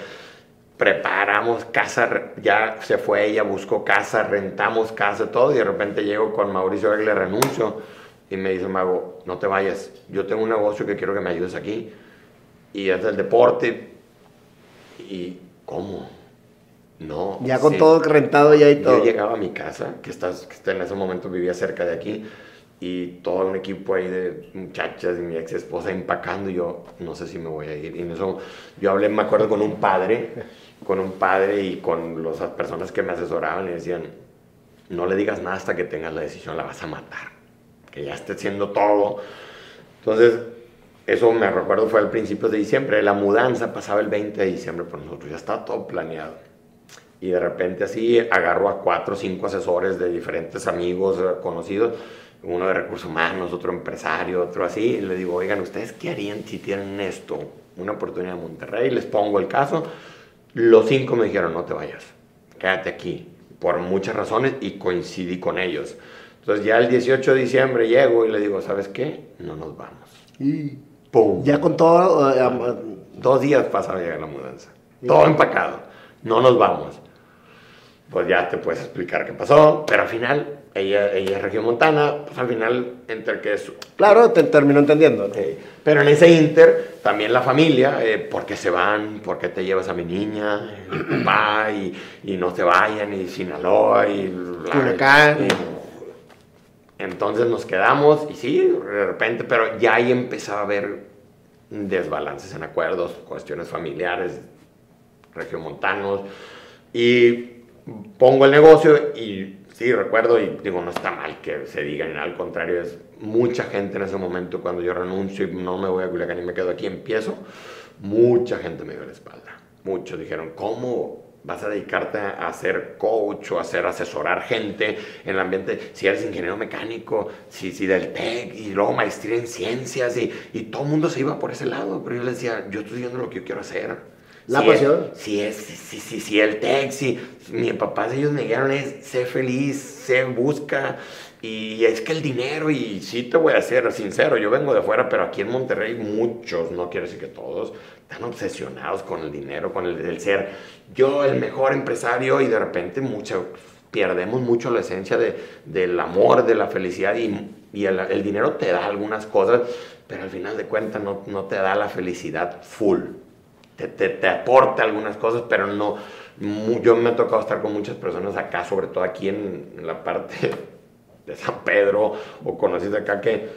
Preparamos casa, ya se fue ella, buscó casa, rentamos casa, todo. Y de repente llego con Mauricio le renuncio. Y me dice, Mago, no te vayas. Yo tengo un negocio que quiero que me ayudes aquí. Y es del deporte. ¿Y cómo? No. Ya con todo rentado ya y todo. Yo llegaba a mi casa, que, estás, que en ese momento vivía cerca de aquí, y todo un equipo ahí de muchachas y mi ex esposa empacando, y yo no sé si me voy a ir. Y en eso yo hablé, me acuerdo, con un padre, con un padre y con las personas que me asesoraban y decían, no le digas nada hasta que tengas la decisión, la vas a matar, que ya esté haciendo todo. Entonces, eso me recuerdo fue al principio de diciembre, la mudanza pasaba el 20 de diciembre por nosotros, ya estaba todo planeado. Y de repente así agarro a cuatro o cinco asesores de diferentes amigos eh, conocidos, uno de recursos humanos, otro empresario, otro así, le digo, oigan, ¿ustedes qué harían si tienen esto? Una oportunidad en Monterrey, les pongo el caso. Los cinco me dijeron, no te vayas, quédate aquí, por muchas razones, y coincidí con ellos. Entonces ya el 18 de diciembre llego y le digo, ¿sabes qué? No nos vamos. Y- ¡pum! Ya con todo... eh, Dos días pasaba a llegar la mudanza. Todo empacado. No nos vamos. Pues ya te puedes explicar qué pasó, pero al final, ella, ella es regiomontana, pues al final, entre que es... claro, te terminó entendiendo. ¿no? eh, pero en ese inter, también la familia, eh, ¿por qué se van? ¿Por qué te llevas a mi niña? Y papá, y, y no se vayan, y Sinaloa, y... Y- entonces nos quedamos, y sí, de repente, pero ya ahí empezaba a haber desbalances en acuerdos, cuestiones familiares, regiomontanos, y pongo el negocio y sí, recuerdo, y digo, no está mal que se diga, ni nada, al contrario, es mucha gente en ese momento, cuando yo renuncio y no me voy a Culiacán y me quedo aquí, empiezo, mucha gente me dio la espalda. Muchos dijeron, ¿cómo vas a dedicarte a ser coach o a hacer asesorar gente en el ambiente? Si eres ingeniero mecánico, si, si del TEC y luego maestría en ciencias y, y todo el mundo se iba por ese lado, pero yo les decía, yo estoy haciendo lo que yo quiero hacer. La Si pasión. Es, si es, si, si, si el TEC, si mi papá, ellos me dijeron es, sé feliz, sé busca, y es que el dinero, y sí te voy a ser sincero, yo vengo de afuera, pero aquí en Monterrey muchos, no quiero decir que todos, están obsesionados con el dinero, con el, ser yo el mejor empresario, y de repente mucho, perdemos mucho la esencia de, del amor, de la felicidad, y, y el, dinero te da algunas cosas, pero al final de cuentas no, no te da la felicidad full te, te, te aporta algunas cosas, pero no. Yo me ha tocado estar con muchas personas acá, sobre todo aquí en, la parte de San Pedro o conocidos acá que,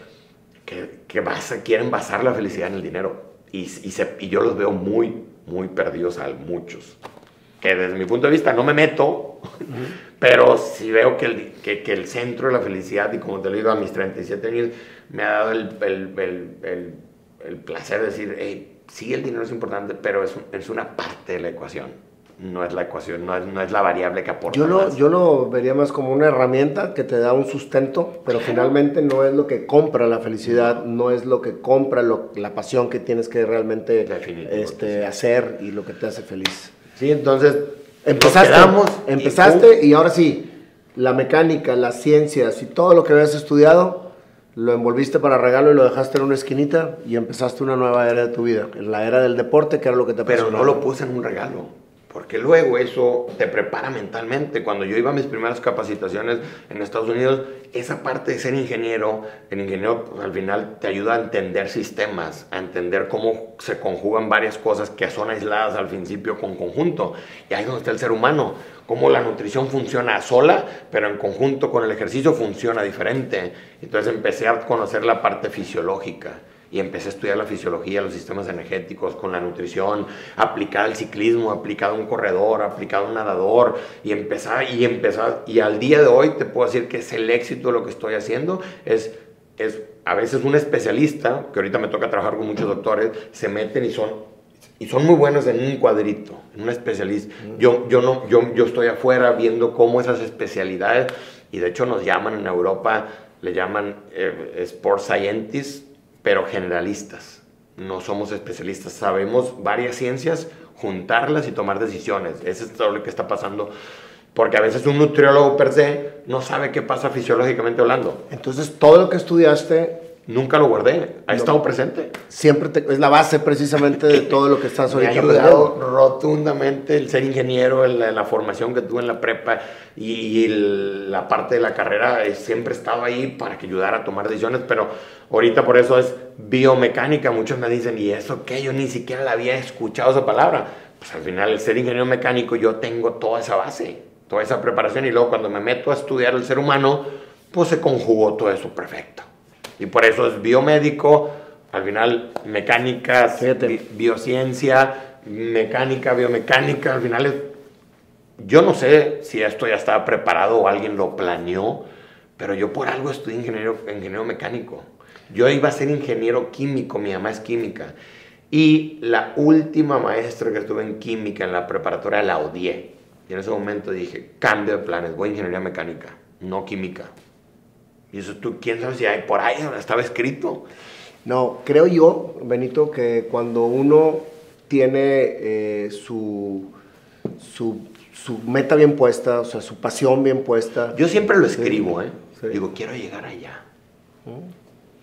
que, que quieren basar la felicidad en el dinero. Y, y, se- y yo los veo muy, muy perdidos a muchos. Que desde mi punto de vista no me meto, pero sí veo que el, que, que el centro de la felicidad, y como te lo digo, a mis 37 años, me ha dado el, el, el, placer de decir, hey, sí, el dinero es importante, pero es, es una parte de la ecuación. No es la ecuación, no es, no es la variable que aporta. Yo lo, más. yo lo vería más como una herramienta que te da un sustento, pero finalmente no es lo que compra la felicidad, no es lo que compra lo- la pasión que tienes que realmente Definitivo este, sí. hacer y lo que te hace feliz. Sí, entonces Empezaste, y empezaste y, ahora sí, la mecánica, las ciencias y todo lo que habías estudiado, lo envolviste para regalo y lo dejaste en una esquinita y empezaste una nueva era de tu vida, la era del deporte, que era lo que te Pero no lo puse en un regalo. Porque luego eso te prepara mentalmente. Cuando yo iba a mis primeras capacitaciones en Estados Unidos, esa parte de ser ingeniero, el ingeniero pues, al final te ayuda a entender sistemas, a entender cómo se conjugan varias cosas que son aisladas al principio con conjunto. Y ahí es donde está el ser humano. Cómo la nutrición funciona sola, pero en conjunto con el ejercicio funciona diferente. Entonces empecé a conocer la parte fisiológica y empecé a estudiar la fisiología, los sistemas energéticos, con la nutrición, aplicada al ciclismo, aplicada a un corredor, aplicada a un nadador, y empezar, y empezar, y al día de hoy te puedo decir que es el éxito de lo que estoy haciendo, es, es a veces un especialista, que ahorita me toca trabajar con muchos doctores, se meten y son, y son muy buenos en un cuadrito, en un especialista. Yo, yo, no, yo, yo estoy afuera viendo cómo esas especialidades, y de hecho nos llaman en Europa, le llaman eh, Sport Scientists, pero generalistas. No somos especialistas, sabemos varias ciencias, juntarlas y tomar decisiones. Eso es todo lo que está pasando. Porque a veces un nutriólogo per se no sabe qué pasa fisiológicamente hablando. Entonces, todo lo que estudiaste Nunca lo guardé, ha No. estado presente. siempre te- es la base precisamente de todo lo que estás Me ha ahorita ayudado aprendiendo. rotundamente el ser ingeniero, el- la, formación que tuve en la prepa y, el- la parte de la carrera. eh, siempre he estado ahí para que ayudara a tomar decisiones, pero ahorita por eso es biomecánica. Muchos me dicen, ¿y eso qué? Yo ni siquiera la había escuchado esa palabra. Pues al final, el ser ingeniero mecánico, yo tengo toda esa base, toda esa preparación, y luego cuando me meto a estudiar el ser humano, pues se conjugó todo eso perfecto. Y por eso es biomédico, al final mecánica, Fíjate. bi- biociencia, mecánica, biomecánica, al final es... Yo no sé si esto ya estaba preparado o alguien lo planeó, pero yo por algo estudié ingeniero, ingeniero mecánico. Yo iba a ser ingeniero químico, mi mamá es química. Y la última maestra que estuve en química en la preparatoria la odié. Y en ese momento dije, cambio de planes, voy a ingeniería mecánica, no química. Y eso tú, quién sabe si hay por ahí, estaba escrito. No, creo yo, Benito, que cuando uno tiene eh, su, su, su meta bien puesta, o sea, su pasión bien puesta. Yo siempre lo escribo, ¿eh? sí. Digo, quiero llegar allá.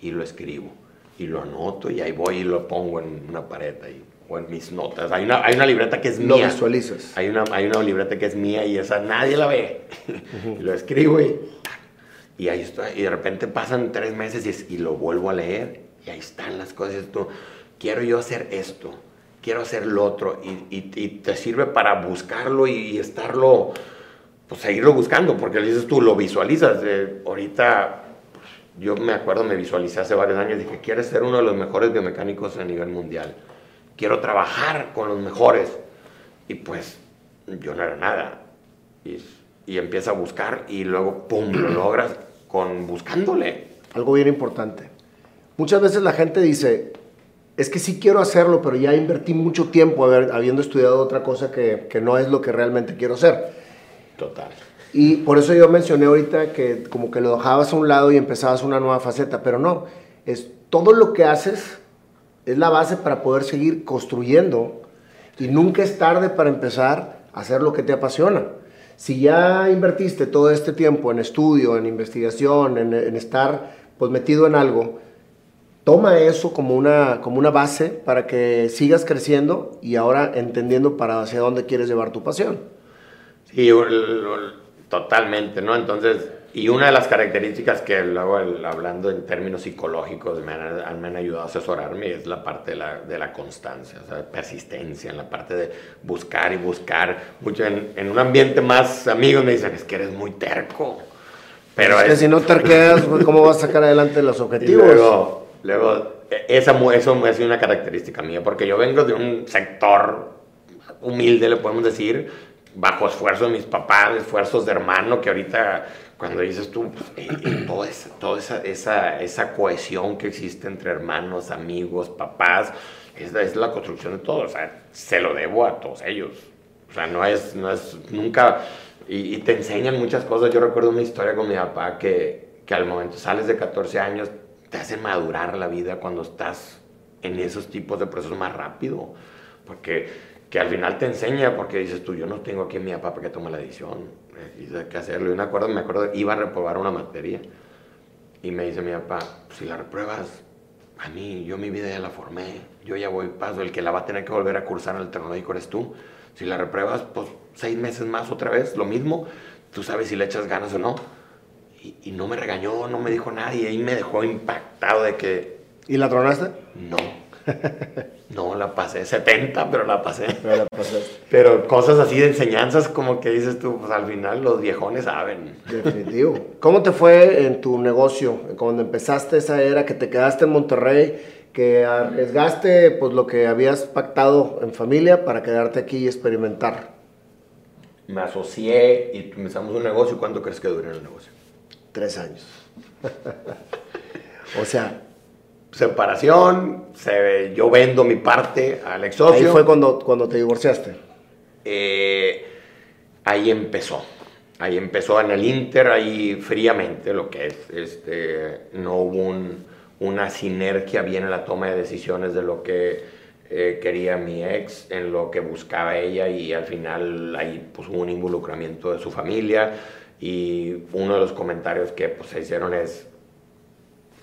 Y lo escribo. y lo anoto y ahí voy y lo pongo en una pared ahí o en mis notas. Hay una, hay una libreta que es Lo mía. visualizas. Hay una, hay una libreta que es mía y esa nadie la ve. y lo escribo y, y ahí está. Y de repente pasan tres meses y, es- y lo vuelvo a leer y ahí están las cosas. Y tú, quiero yo hacer esto, quiero hacer lo otro. Y, y- y te sirve para buscarlo y estarlo, pues seguirlo buscando, porque le dices tú, lo visualizas. Eh, ahorita, pues, yo me acuerdo, me visualicé hace varios años, dije, quieres ser uno de los mejores biomecánicos a nivel mundial. Quiero trabajar con los mejores. Y pues yo no era nada. Y, y empieza a buscar y luego, ¡pum!, lo logras con buscándole. Algo bien importante. Muchas veces la gente dice, es que sí quiero hacerlo, pero ya invertí mucho tiempo haber- habiendo estudiado otra cosa que, que no es lo que realmente quiero hacer. Total. Y por eso yo mencioné ahorita que como que lo dejabas a un lado y empezabas una nueva faceta, pero no, es todo lo que haces es la base para poder seguir construyendo y nunca es tarde para empezar a hacer lo que te apasiona. Si ya invertiste todo este tiempo en estudio, en investigación, en, estar pues metido en algo, toma eso como una, como una base para que sigas creciendo y ahora entendiendo para hacia dónde quieres llevar tu pasión. Sí, totalmente, ¿no? Entonces, y una de las características que luego, el- hablando en términos psicológicos, me han, me han ayudado a asesorarme es la parte de la, de la constancia, o sea, persistencia, en la parte de buscar y buscar. Mucho en, en un ambiente más amigos me dicen, es que eres muy terco. Pero es que es- si no te arqueas, pues, ¿cómo vas a sacar adelante los y objetivos? luego, luego e- esa, eso me ha sido una característica mía, porque yo vengo de un sector humilde, le podemos decir, bajo esfuerzo de mis papás, esfuerzos de hermano, que ahorita cuando dices tú, toda, esa, toda esa, esa, esa cohesión que existe entre hermanos, amigos, papás, es, es la construcción de todo, o sea, se lo debo a todos ellos. O sea, no es, no es nunca, y, y te enseñan muchas cosas. Yo recuerdo una historia con mi papá que, que al momento sales de 14 años, te hace madurar la vida cuando estás en esos tipos de procesos más rápido. Porque que al final te enseña, porque dices tú, yo no tengo aquí a mi papá para que tome la decisión, eh, hay que hacerlo. Y me acuerdo, me acuerdo, iba a reprobar una materia, y me dice mi papá, si la repruebas, a mí, yo mi vida ya la formé, yo ya voy paso, el que la va a tener que volver a cursar en el tecnológico eres tú. Si la repruebas, pues seis meses más otra vez, lo mismo, tú sabes si le echas ganas o no. Y, y no me regañó, no me dijo nada, y ahí me dejó impactado de que ¿Y la tronaste? no, no la pasé, 70, pero la pasé. La. Pero cosas así de enseñanzas como que dices tú, pues al final los viejones saben. Definitivo. ¿Cómo te fue en tu negocio? Cuando empezaste esa era, que te quedaste en Monterrey, que arriesgaste pues lo que habías pactado en familia para quedarte aquí y experimentar. Me asocié y comenzamos un negocio. ¿Cuánto crees que dure el negocio? Tres años. o sea, Separación, se- yo vendo mi parte al ex socio. ahí fue cuando, cuando te divorciaste. Eh, ahí empezó. Ahí empezó en el Inter, ahí fríamente lo que es. Este, no hubo un- una sinergia bien en la toma de decisiones de lo que eh, quería mi ex, en lo que buscaba ella y al final ahí pues, hubo un involucramiento de su familia y uno de los comentarios que pues, se hicieron es,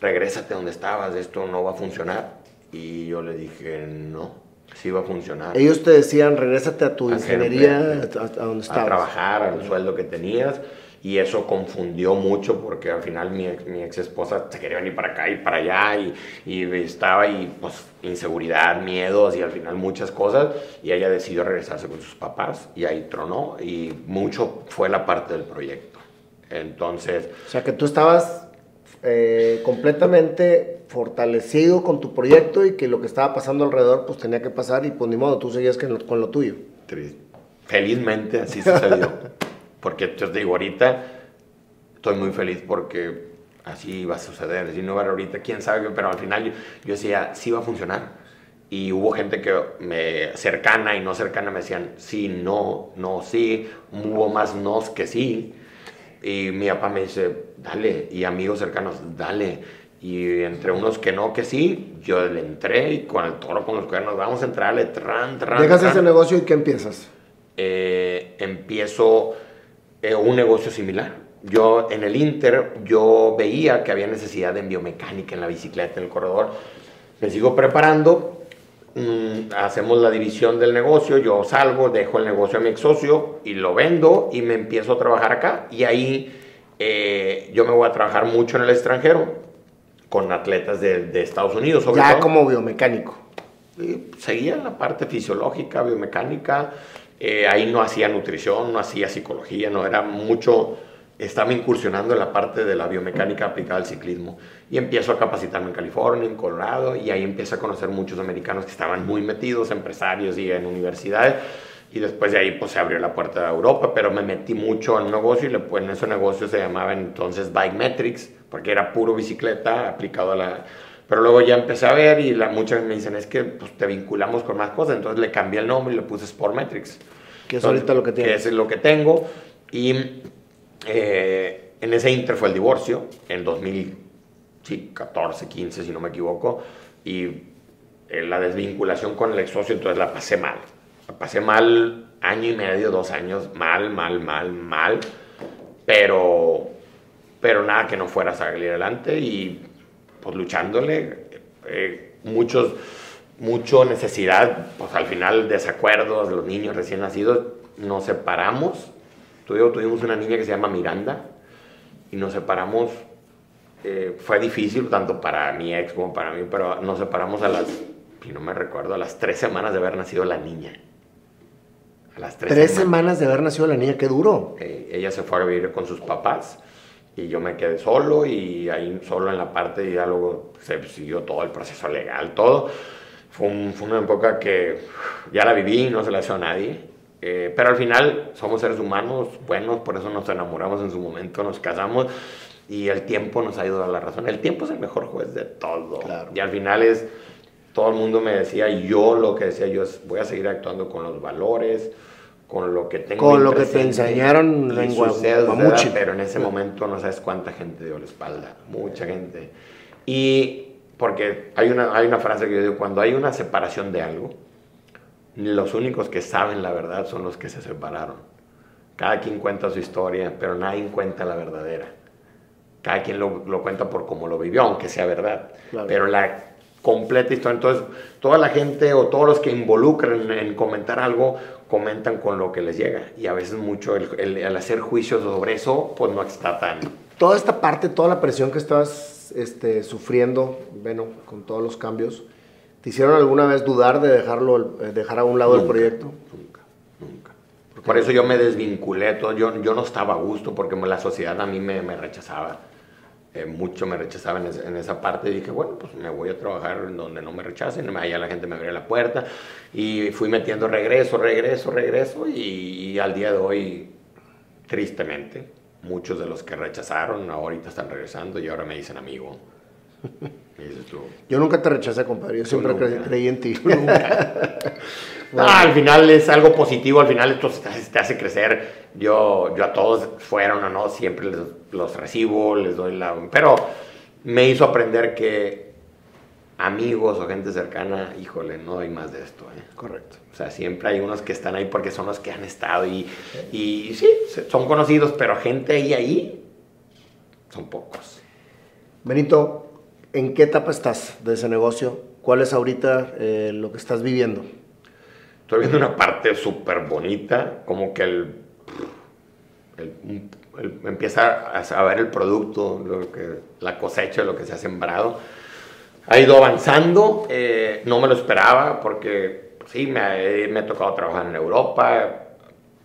regrésate donde estabas, esto no va a funcionar. Y yo le dije, no, sí va a funcionar Ellos te decían, regrésate a tu a ingeniería, a, a donde a estabas. trabajar al sueldo que tenías y eso confundió mucho porque al final mi, ex- mi ex esposa se quería venir para acá y para allá y, y estaba y pues inseguridad, miedos y al final muchas cosas y ella decidió regresarse con sus papás y ahí tronó y mucho fue la parte del proyecto. Entonces, O sea, que tú estabas eh, completamente fortalecido con tu proyecto y que lo que estaba pasando alrededor pues tenía que pasar y pues ni modo, tú seguías con lo, con lo tuyo. Felizmente así sucedió. Porque yo te digo, ahorita estoy muy feliz porque así iba a suceder. Si no era ahorita, quién sabe, pero al final yo, yo decía, sí va a funcionar. Y hubo gente que me cercana y no cercana me decían, sí, no, no, sí. Hubo más nos que sí. Y mi papá me dice, dale. Y amigos cercanos, dale. Y entre unos que no, que sí, yo le entré y con el toro, con los cuernos, vamos a entrarle, tran, tran. Dejas tran ese negocio y ¿qué empiezas? eh, empiezo eh, un negocio similar, yo en el Inter, yo veía que había necesidad de biomecánica en la bicicleta, en el corredor. Me sigo preparando, mm, hacemos la división del negocio, yo salgo, dejo el negocio a mi ex socio y lo vendo y me empiezo a trabajar acá. Y ahí eh, yo me voy a trabajar mucho en el extranjero con atletas de, de Estados Unidos, sobre ya como biomecánico. seguía la parte fisiológica, biomecánica. Eh, ahí no hacía nutrición, no hacía psicología, no era mucho estaba incursionando en la parte de la biomecánica aplicada al ciclismo y empiezo a capacitarme en California, en Colorado y ahí empiezo a conocer muchos americanos que estaban muy metidos, empresarios y en universidades y después de ahí pues se abrió la puerta de Europa, pero me metí mucho en negocio y pues, en ese negocio se llamaba entonces Bike Metrics porque era puro bicicleta aplicado a la... Pero luego ya empecé a ver y la, muchas me dicen es que pues, te vinculamos con más cosas, entonces le cambié el nombre y le puse Sport Metrics. Que es ahorita lo que tienes. Que es lo que tengo y eh, en ese inter fue el divorcio, en 2014, 15, si no me equivoco, y eh, la desvinculación con el ex socio, entonces la pasé mal. La pasé mal año y medio, dos años, mal, mal, mal, mal, pero, pero nada que no fuera a salir adelante y pues luchándole, eh, muchos, mucho necesidad, pues al final desacuerdos, los niños recién nacidos, nos separamos tuvimos una niña que se llama Miranda y nos separamos. Eh, fue difícil tanto para mi ex como para mí, pero nos separamos a las, si no me recuerdo, a las tres semanas de haber nacido la niña. A las tres, semanas. de haber nacido la niña, qué duro. Eh, ella se fue a vivir con sus papás y yo me quedé solo y ahí solo en la parte de diálogo se siguió todo el proceso legal, todo. Fue, fue una época que ya la viví, no se la hizo a nadie. Eh, pero al final somos seres humanos buenos, por eso nos enamoramos en su momento, nos casamos y el tiempo nos ha ido a la razón. El tiempo es el mejor juez de todo. Y al final es, todo el mundo me decía, yo lo que decía yo es, voy a seguir actuando con los valores, con lo que tengo. Con lo que te enseñaron en mucho Pero en ese momento no sabes cuánta gente dio la espalda, mucha gente. Y porque hay una, hay una frase que yo digo, cuando hay una separación de algo, los únicos que saben la verdad son los que se separaron. Cada quien cuenta su historia, pero nadie cuenta la verdadera. Cada quien lo, lo cuenta por cómo lo vivió, aunque sea verdad. Pero la completa historia, entonces toda la gente o todos los que involucran en comentar algo, comentan con lo que les llega. Y a veces mucho el, hacer juicios sobre eso, pues no está tan... Toda esta parte, toda la presión que estás este, sufriendo, bueno, con todos los cambios, ¿Te hicieron alguna vez dudar de dejarlo, eh, dejar a un lado el proyecto? Nunca, nunca. Por eso yo me desvinculé, todo. Yo, yo no estaba a gusto porque la sociedad a mí me, me rechazaba. Eh, mucho me rechazaba en, esa parte y dije, bueno, pues me voy a trabajar en donde no me rechacen, allá la gente me abre la puerta y fui metiendo regreso, regreso, regreso y, al día de hoy, tristemente, muchos de los que rechazaron ahorita están regresando y ahora me dicen amigo. Yo nunca te rechacé, compadre. Yo siempre creí, en ti. al final es algo positivo, al final esto te hace crecer. Yo, yo a todos, fueron o no, siempre los recibo, les doy la... Pero me hizo aprender que amigos o gente cercana, híjole, no hay más de esto. ¿eh? Correcto. O sea, siempre hay unos que están ahí porque son los que han estado y, y sí, son conocidos, pero gente ahí, ahí, son pocos. Benito, ¿En qué etapa estás de ese negocio? ¿Cuál es ahorita eh, lo que estás viviendo? Estoy viendo una parte súper bonita, como que el, empieza a, ver el producto, lo que, la cosecha, lo que se ha sembrado. Ha ido avanzando, eh, no me lo esperaba porque sí, me, me ha tocado trabajar en Europa,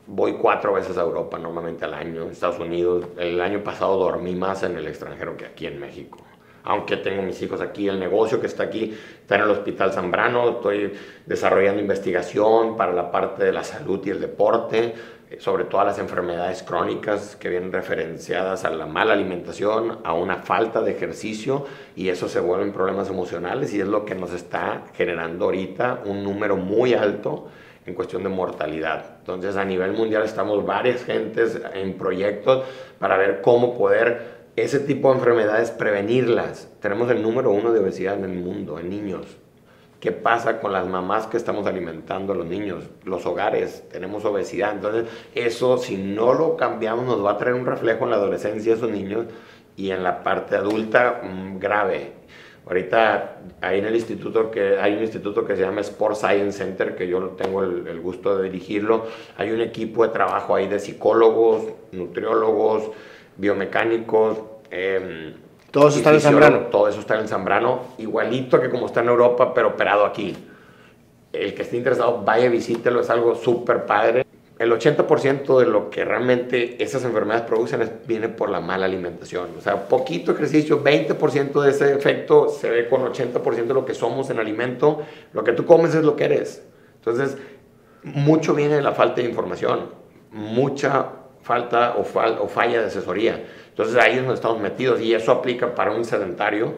voy cuatro veces a Europa normalmente al año, Estados Unidos. El año pasado dormí más en el extranjero que aquí en México aunque tengo mis hijos aquí, el negocio que está aquí está en el Hospital Zambrano, estoy desarrollando investigación para la parte de la salud y el deporte, eh, sobre todas las enfermedades crónicas que vienen referenciadas a la mala alimentación, a una falta de ejercicio y eso se vuelven problemas emocionales y es lo que nos está generando ahorita un número muy alto en cuestión de mortalidad. Entonces a nivel mundial estamos varias gentes en proyectos para ver cómo poder ese tipo de enfermedades, prevenirlas. Tenemos el número uno de obesidad en el mundo, en niños. ¿Qué pasa con las mamás que estamos alimentando a los niños? Los hogares, tenemos obesidad. Entonces, eso si no lo cambiamos nos va a traer un reflejo en la adolescencia de esos niños y en la parte adulta mm, grave. Ahorita hay en el instituto que hay un instituto que se llama Sport Science Center que yo tengo el, gusto de dirigirlo. Hay un equipo de trabajo ahí de psicólogos, nutriólogos, biomecánicos. Eh, todo eso está en Zambrano. Todo eso está en Zambrano, igualito que como está en Europa, pero operado aquí. El que esté interesado, vaya, visítelo, es algo súper padre. El 80% de lo que realmente esas enfermedades producen viene por la mala alimentación. O sea, poquito ejercicio, 20% de ese efecto se ve con 80% de lo que somos en alimento. Lo que tú comes es lo que eres. Entonces, mucho viene de la falta de información, mucha falta o, o falla de asesoría. Entonces ahí es donde estamos metidos y eso aplica para un sedentario,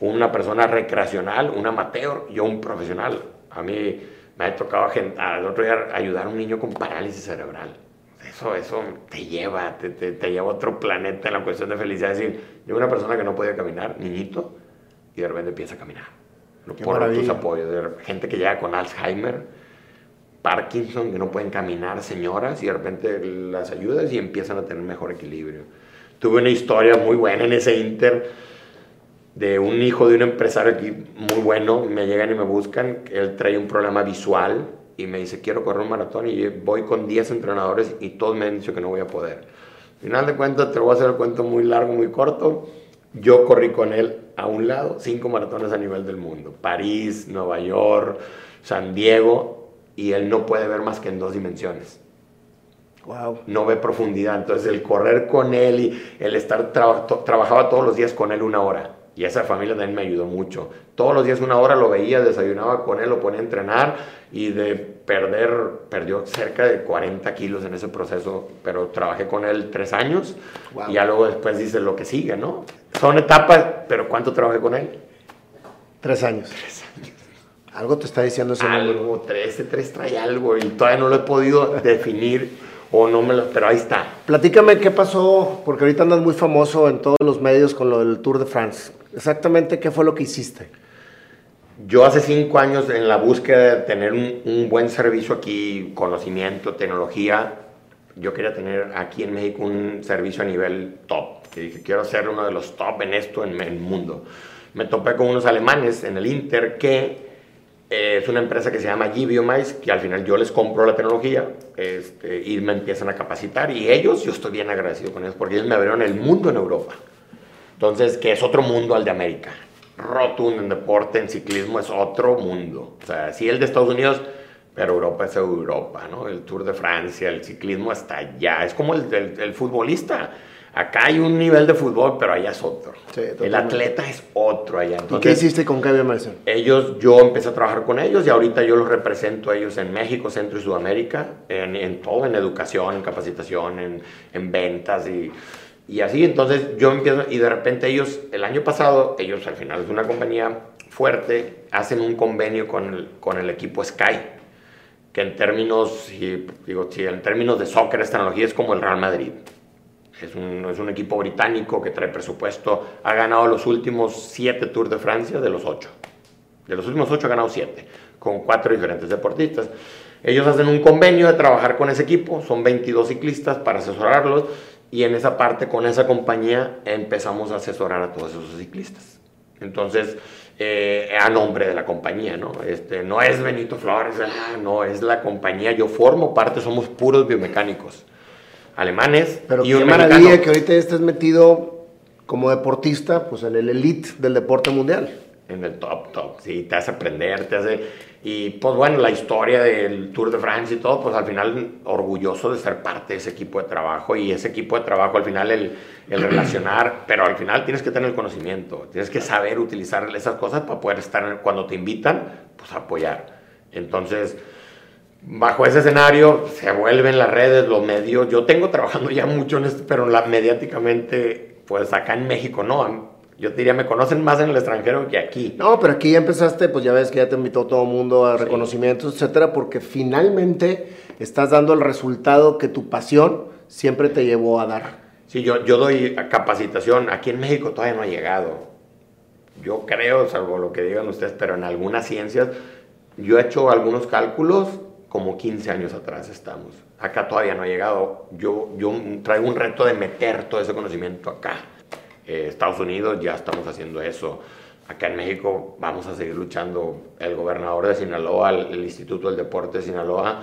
una persona recreacional, un amateur y un profesional. A mí me ha tocado al otro día ayudar a un niño con parálisis cerebral. Eso, eso te lleva, te, te, lleva a otro planeta en la cuestión de felicidad. Es decir, yo una persona que no podía caminar, niñito, y de repente empieza a caminar. por tus apoyos. Gente que llega con Alzheimer, Parkinson, que no pueden caminar, señoras, y de repente las ayudas y empiezan a tener mejor equilibrio. Tuve una historia muy buena en ese Inter de un hijo de un empresario aquí muy bueno. Me llegan y me buscan. Él trae un problema visual y me dice, quiero correr un maratón. Y voy con 10 entrenadores y todos me han dicho que no voy a poder. Al final de cuentas, te voy a hacer el cuento muy largo, muy corto. Yo corrí con él a un lado, cinco maratones a nivel del mundo. París, Nueva York, San Diego. Y él no puede ver más que en dos dimensiones. No ve profundidad. Entonces el correr con él y el estar, trabajaba todos los días con él una hora. Y esa familia también me ayudó mucho. Todos los días una hora lo veía, desayunaba con él, lo ponía a entrenar y de perder, perdió cerca de 40 kilos en ese proceso, pero trabajé con él tres años y ya luego después dice lo que sigue, ¿no? Son etapas, pero ¿cuánto trabajé con él? Tres años. Tres años. Algo te está diciendo ese Algo, tres, tres trae algo y todavía no lo he podido definir o no me lo, pero ahí está. Platícame qué pasó, porque ahorita andas muy famoso en todos los medios con lo del Tour de France. Exactamente qué fue lo que hiciste. Yo hace cinco años en la búsqueda de tener un, buen servicio aquí, conocimiento, tecnología, yo quería tener aquí en México un servicio a nivel top. Que dije, quiero ser uno de los top en esto en el mundo. Me topé con unos alemanes en el Inter que es una empresa que se llama GBiomice, que al final yo les compro la tecnología este, y me empiezan a capacitar. Y ellos, yo estoy bien agradecido con ellos porque ellos me abrieron el mundo en Europa. Entonces, que es otro mundo al de América. Rotundo en deporte, en ciclismo, es otro mundo. O sea, sí el de Estados Unidos, pero Europa es Europa, ¿no? El Tour de Francia, el ciclismo está allá. Es como el, el futbolista Acá hay un nivel de fútbol, pero allá es otro. el atleta es otro allá. ¿Y qué hiciste con Cabio Mason? Ellos, yo empecé a trabajar con ellos y ahorita yo los represento a ellos en México, Centro y Sudamérica, en, todo, en educación, en capacitación, en, en ventas y, y, así. Entonces yo empiezo y de repente ellos, el año pasado, ellos al final es una compañía fuerte, hacen un convenio con el, con el equipo Sky que en términos, digo, si en términos de soccer, esta tecnología es como el Real Madrid. Es un, es un, equipo británico que trae presupuesto. Ha ganado los últimos siete Tours de Francia de los ocho. De los últimos ocho ha ganado siete, con cuatro diferentes deportistas. Ellos hacen un convenio de trabajar con ese equipo, son 22 ciclistas para asesorarlos y en esa parte, con esa compañía, empezamos a asesorar a todos esos ciclistas. Entonces, eh, a nombre de la compañía, ¿no? Este, no es Benito Flores, ah, no, es la compañía, yo formo parte, somos puros biomecánicos alemanes Pero y qué maravilla que ahorita estés metido como deportista pues en el elite del deporte mundial. En el top, top, sí, te hace aprender, te hace... Y pues bueno, la historia del Tour de France y todo, pues al final orgulloso de ser parte de ese equipo de trabajo y ese equipo de trabajo al final el, el relacionar, pero al final tienes que tener el conocimiento, tienes que saber utilizar esas cosas para poder estar, cuando te invitan, pues apoyar. Entonces, bajo ese escenario se vuelven las redes, los medios. Yo tengo trabajando ya mucho en esto, pero la, mediáticamente, pues acá en México no. Yo diría, me conocen más en el extranjero que aquí. No, pero aquí ya empezaste, pues ya ves que ya te invitó todo el mundo a reconocimientos, etcétera, porque finalmente estás dando el resultado que tu pasión siempre te llevó a dar. Sí, yo, yo doy capacitación. Aquí en México todavía no ha llegado. yo creo, salvo lo que digan ustedes, pero en algunas ciencias, yo he hecho algunos cálculos como 15 años atrás estamos. Acá todavía no ha llegado. Yo, yo traigo un reto de meter todo ese conocimiento acá. Eh, Estados Unidos ya estamos haciendo eso. Acá en México vamos a seguir luchando. El gobernador de Sinaloa, el, el Instituto del Deporte de Sinaloa,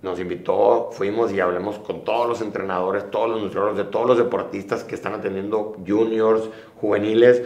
nos invitó, fuimos y hablamos con todos los entrenadores, todos los nutriólogos, de todos los deportistas que están atendiendo juniors, juveniles.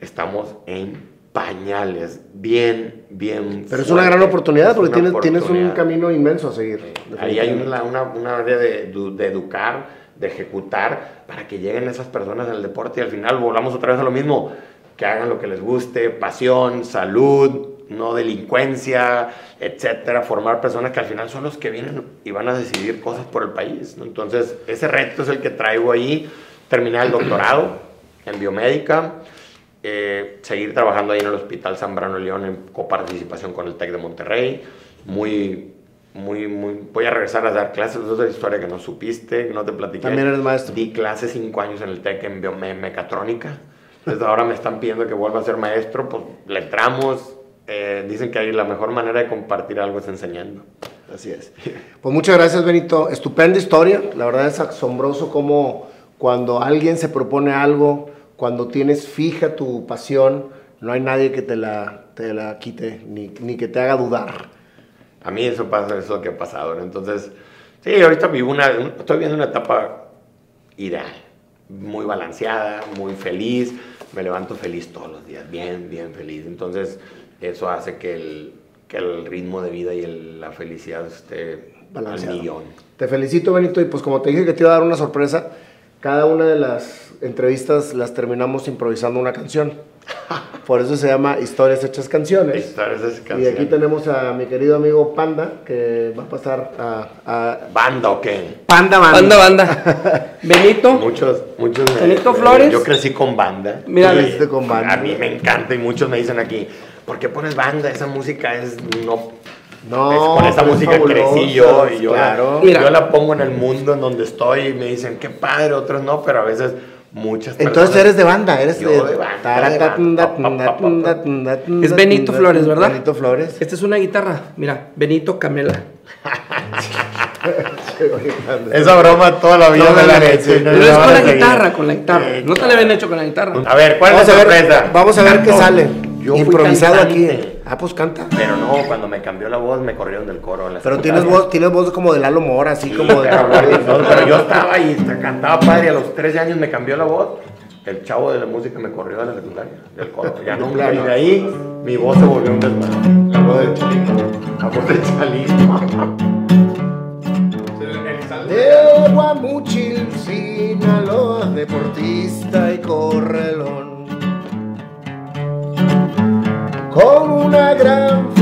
Estamos en pañales, bien, bien. Pero es una gran oportunidad porque tienes, tienes un camino inmenso a seguir. Ahí hay una, una, una área de, de, educar, de ejecutar, para que lleguen esas personas el deporte y al final volvamos otra vez a lo mismo, que hagan lo que les guste, pasión, salud, no delincuencia, etcétera, formar personas que al final son los que vienen y van a decidir cosas por el país. ¿no? Entonces, ese reto es el que traigo ahí, terminar el doctorado en biomédica, eh, seguir trabajando ahí en el Hospital Zambrano León en coparticipación con el TEC de Monterrey, muy, muy, muy, voy a regresar a dar clases, es otra historia que no supiste, que no te platiqué. También eres maestro. Di clases cinco años en el TEC en biomecatrónica, entonces ahora me están pidiendo que vuelva a ser maestro, pues le entramos, eh, dicen que hay la mejor manera de compartir algo es enseñando. Así es. Pues muchas gracias, Benito. Estupenda historia. La verdad es asombroso cómo cuando alguien se propone algo, cuando tienes fija tu pasión, no hay nadie que te la, te la quite ni, ni que te haga dudar. A mí eso pasa, eso es lo que ha pasado. ¿no? Entonces, sí, ahorita vivo una, estoy viendo una etapa ideal, muy balanceada, muy feliz. Me levanto feliz todos los días, bien, bien feliz. Entonces, eso hace que el, que el ritmo de vida y el, la felicidad esté Balanceado. al millón. Te felicito, Benito, y pues como te dije que te iba a dar una sorpresa, cada una de las entrevistas las terminamos improvisando una canción. Por eso se llama Historias Hechas Canciones. Historias Hechas Y Canciones. aquí tenemos a mi querido amigo Panda, que va a pasar a... a- ¿Banda o qué? Panda Banda. Banda, banda. Benito. Muchos, muchos. Benito me- Flores. Yo crecí con banda. Mira, Y creciste con banda. A mí me encanta y muchos me dicen aquí, ¿por qué pones banda? Esa música es no. No, es- con esa música crecí fabulosa, yo y yo, claro. la, Mira. yo la pongo en el mundo en donde estoy y me dicen, qué padre, otros no, pero a veces muchas Entonces personas- eres de banda, eres Yo de... de banda, Es Benito Flores, ¿verdad? Benito Flores. Esta es una guitarra. Mira, Benito Camela. Esa broma toda la vida Toda me la han hecho. no Pero es con la seguir. guitarra, con la guitarra. No te la habían hecho con la guitarra. A ver, ¿cuál Vamos es a la ver, sorpresa? vamos a ver qué sale. Yo fui Improvisado aquí. Ah, pues canta. Pero no, cuando me cambió la voz me corrieron del coro. en la Pero tienes voz, tienes voz como de Lalo Mora, así Sí, como de... pero, no, pero yo estaba y te cantaba padre y a los 13 años me cambió la voz. El chavo de la música me corrió de la secundaria, del coro. Ya no, Claro. y de ahí mi voz se volvió un desmadre. La voz de Chalino. La voz de Chalino. De Guamuchil, Sinaloa, deportista y correlón. Con una gran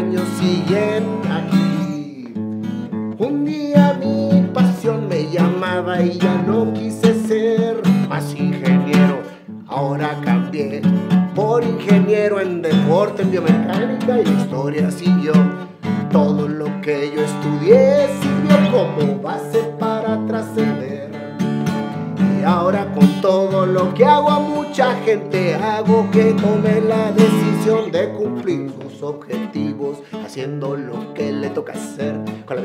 años siguen haciendo lo que le toca hacer con la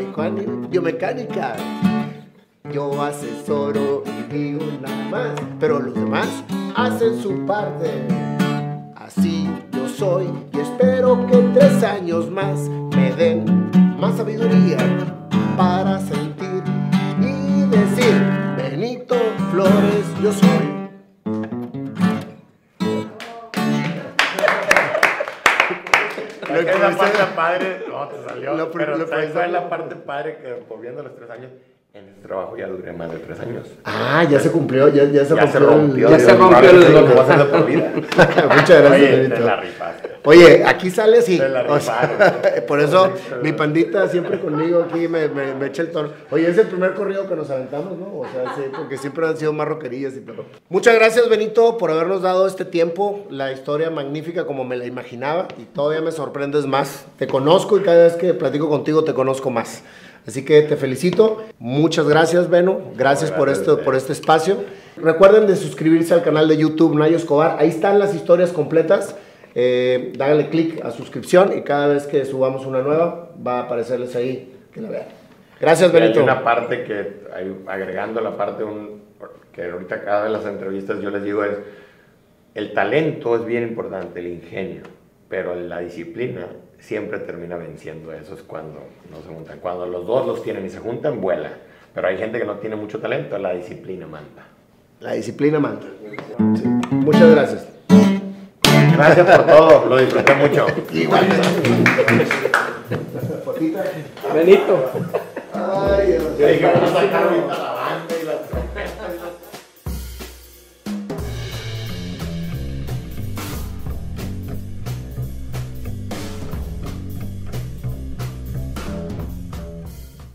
biomecánica-. Yo asesoro y digo nada más, pero los demás hacen su parte. Así yo soy y espero que tres años más me den más sabiduría para Lo pro- pero lo ¿sabes cuál es la parte padre que volviendo a los tres años? En este trabajo ya duré más de tres años. Ah, ya se cumplió, ya, ya se ya rompió. ya se rompió el- lo que a hacer por vida. Muchas gracias, Oye, Benito. te la rifaste. Oye, aquí sale así. Te la O sea, rifaron. por eso mi pandita siempre conmigo aquí me, me, me echa el tono. Oye, es el primer corrido que nos aventamos, ¿no? O sea, sí, porque siempre han sido más roquerillas y todo. Muchas gracias, Benito, por habernos dado este tiempo. La historia magnífica como me la imaginaba y todavía me sorprendes más. Te conozco y cada vez que platico contigo te conozco más. Así que te felicito. Muchas gracias, Beno. Gracias por, gracias, esto, eh. por este espacio. Recuerden de suscribirse al canal de YouTube Nayo Escobar. Ahí están las historias completas. Eh, dáganle clic a suscripción y cada vez que subamos una nueva va a aparecerles ahí que la vean. Gracias, Y hay Benito. una parte que, agregando la parte un- que ahorita cada vez en las entrevistas yo les digo es, el talento es bien importante, el ingenio, pero la disciplina siempre termina venciendo. Eso es cuando no se juntan. Cuando los dos los tienen y se juntan, vuela. Pero hay gente que no tiene mucho talento, la disciplina manda. La disciplina manda. Sí. Muchas gracias. Gracias por todo, lo disfruté mucho. Igualmente. Fotita. Benito. Ay, Dios. Yo dije, vamos a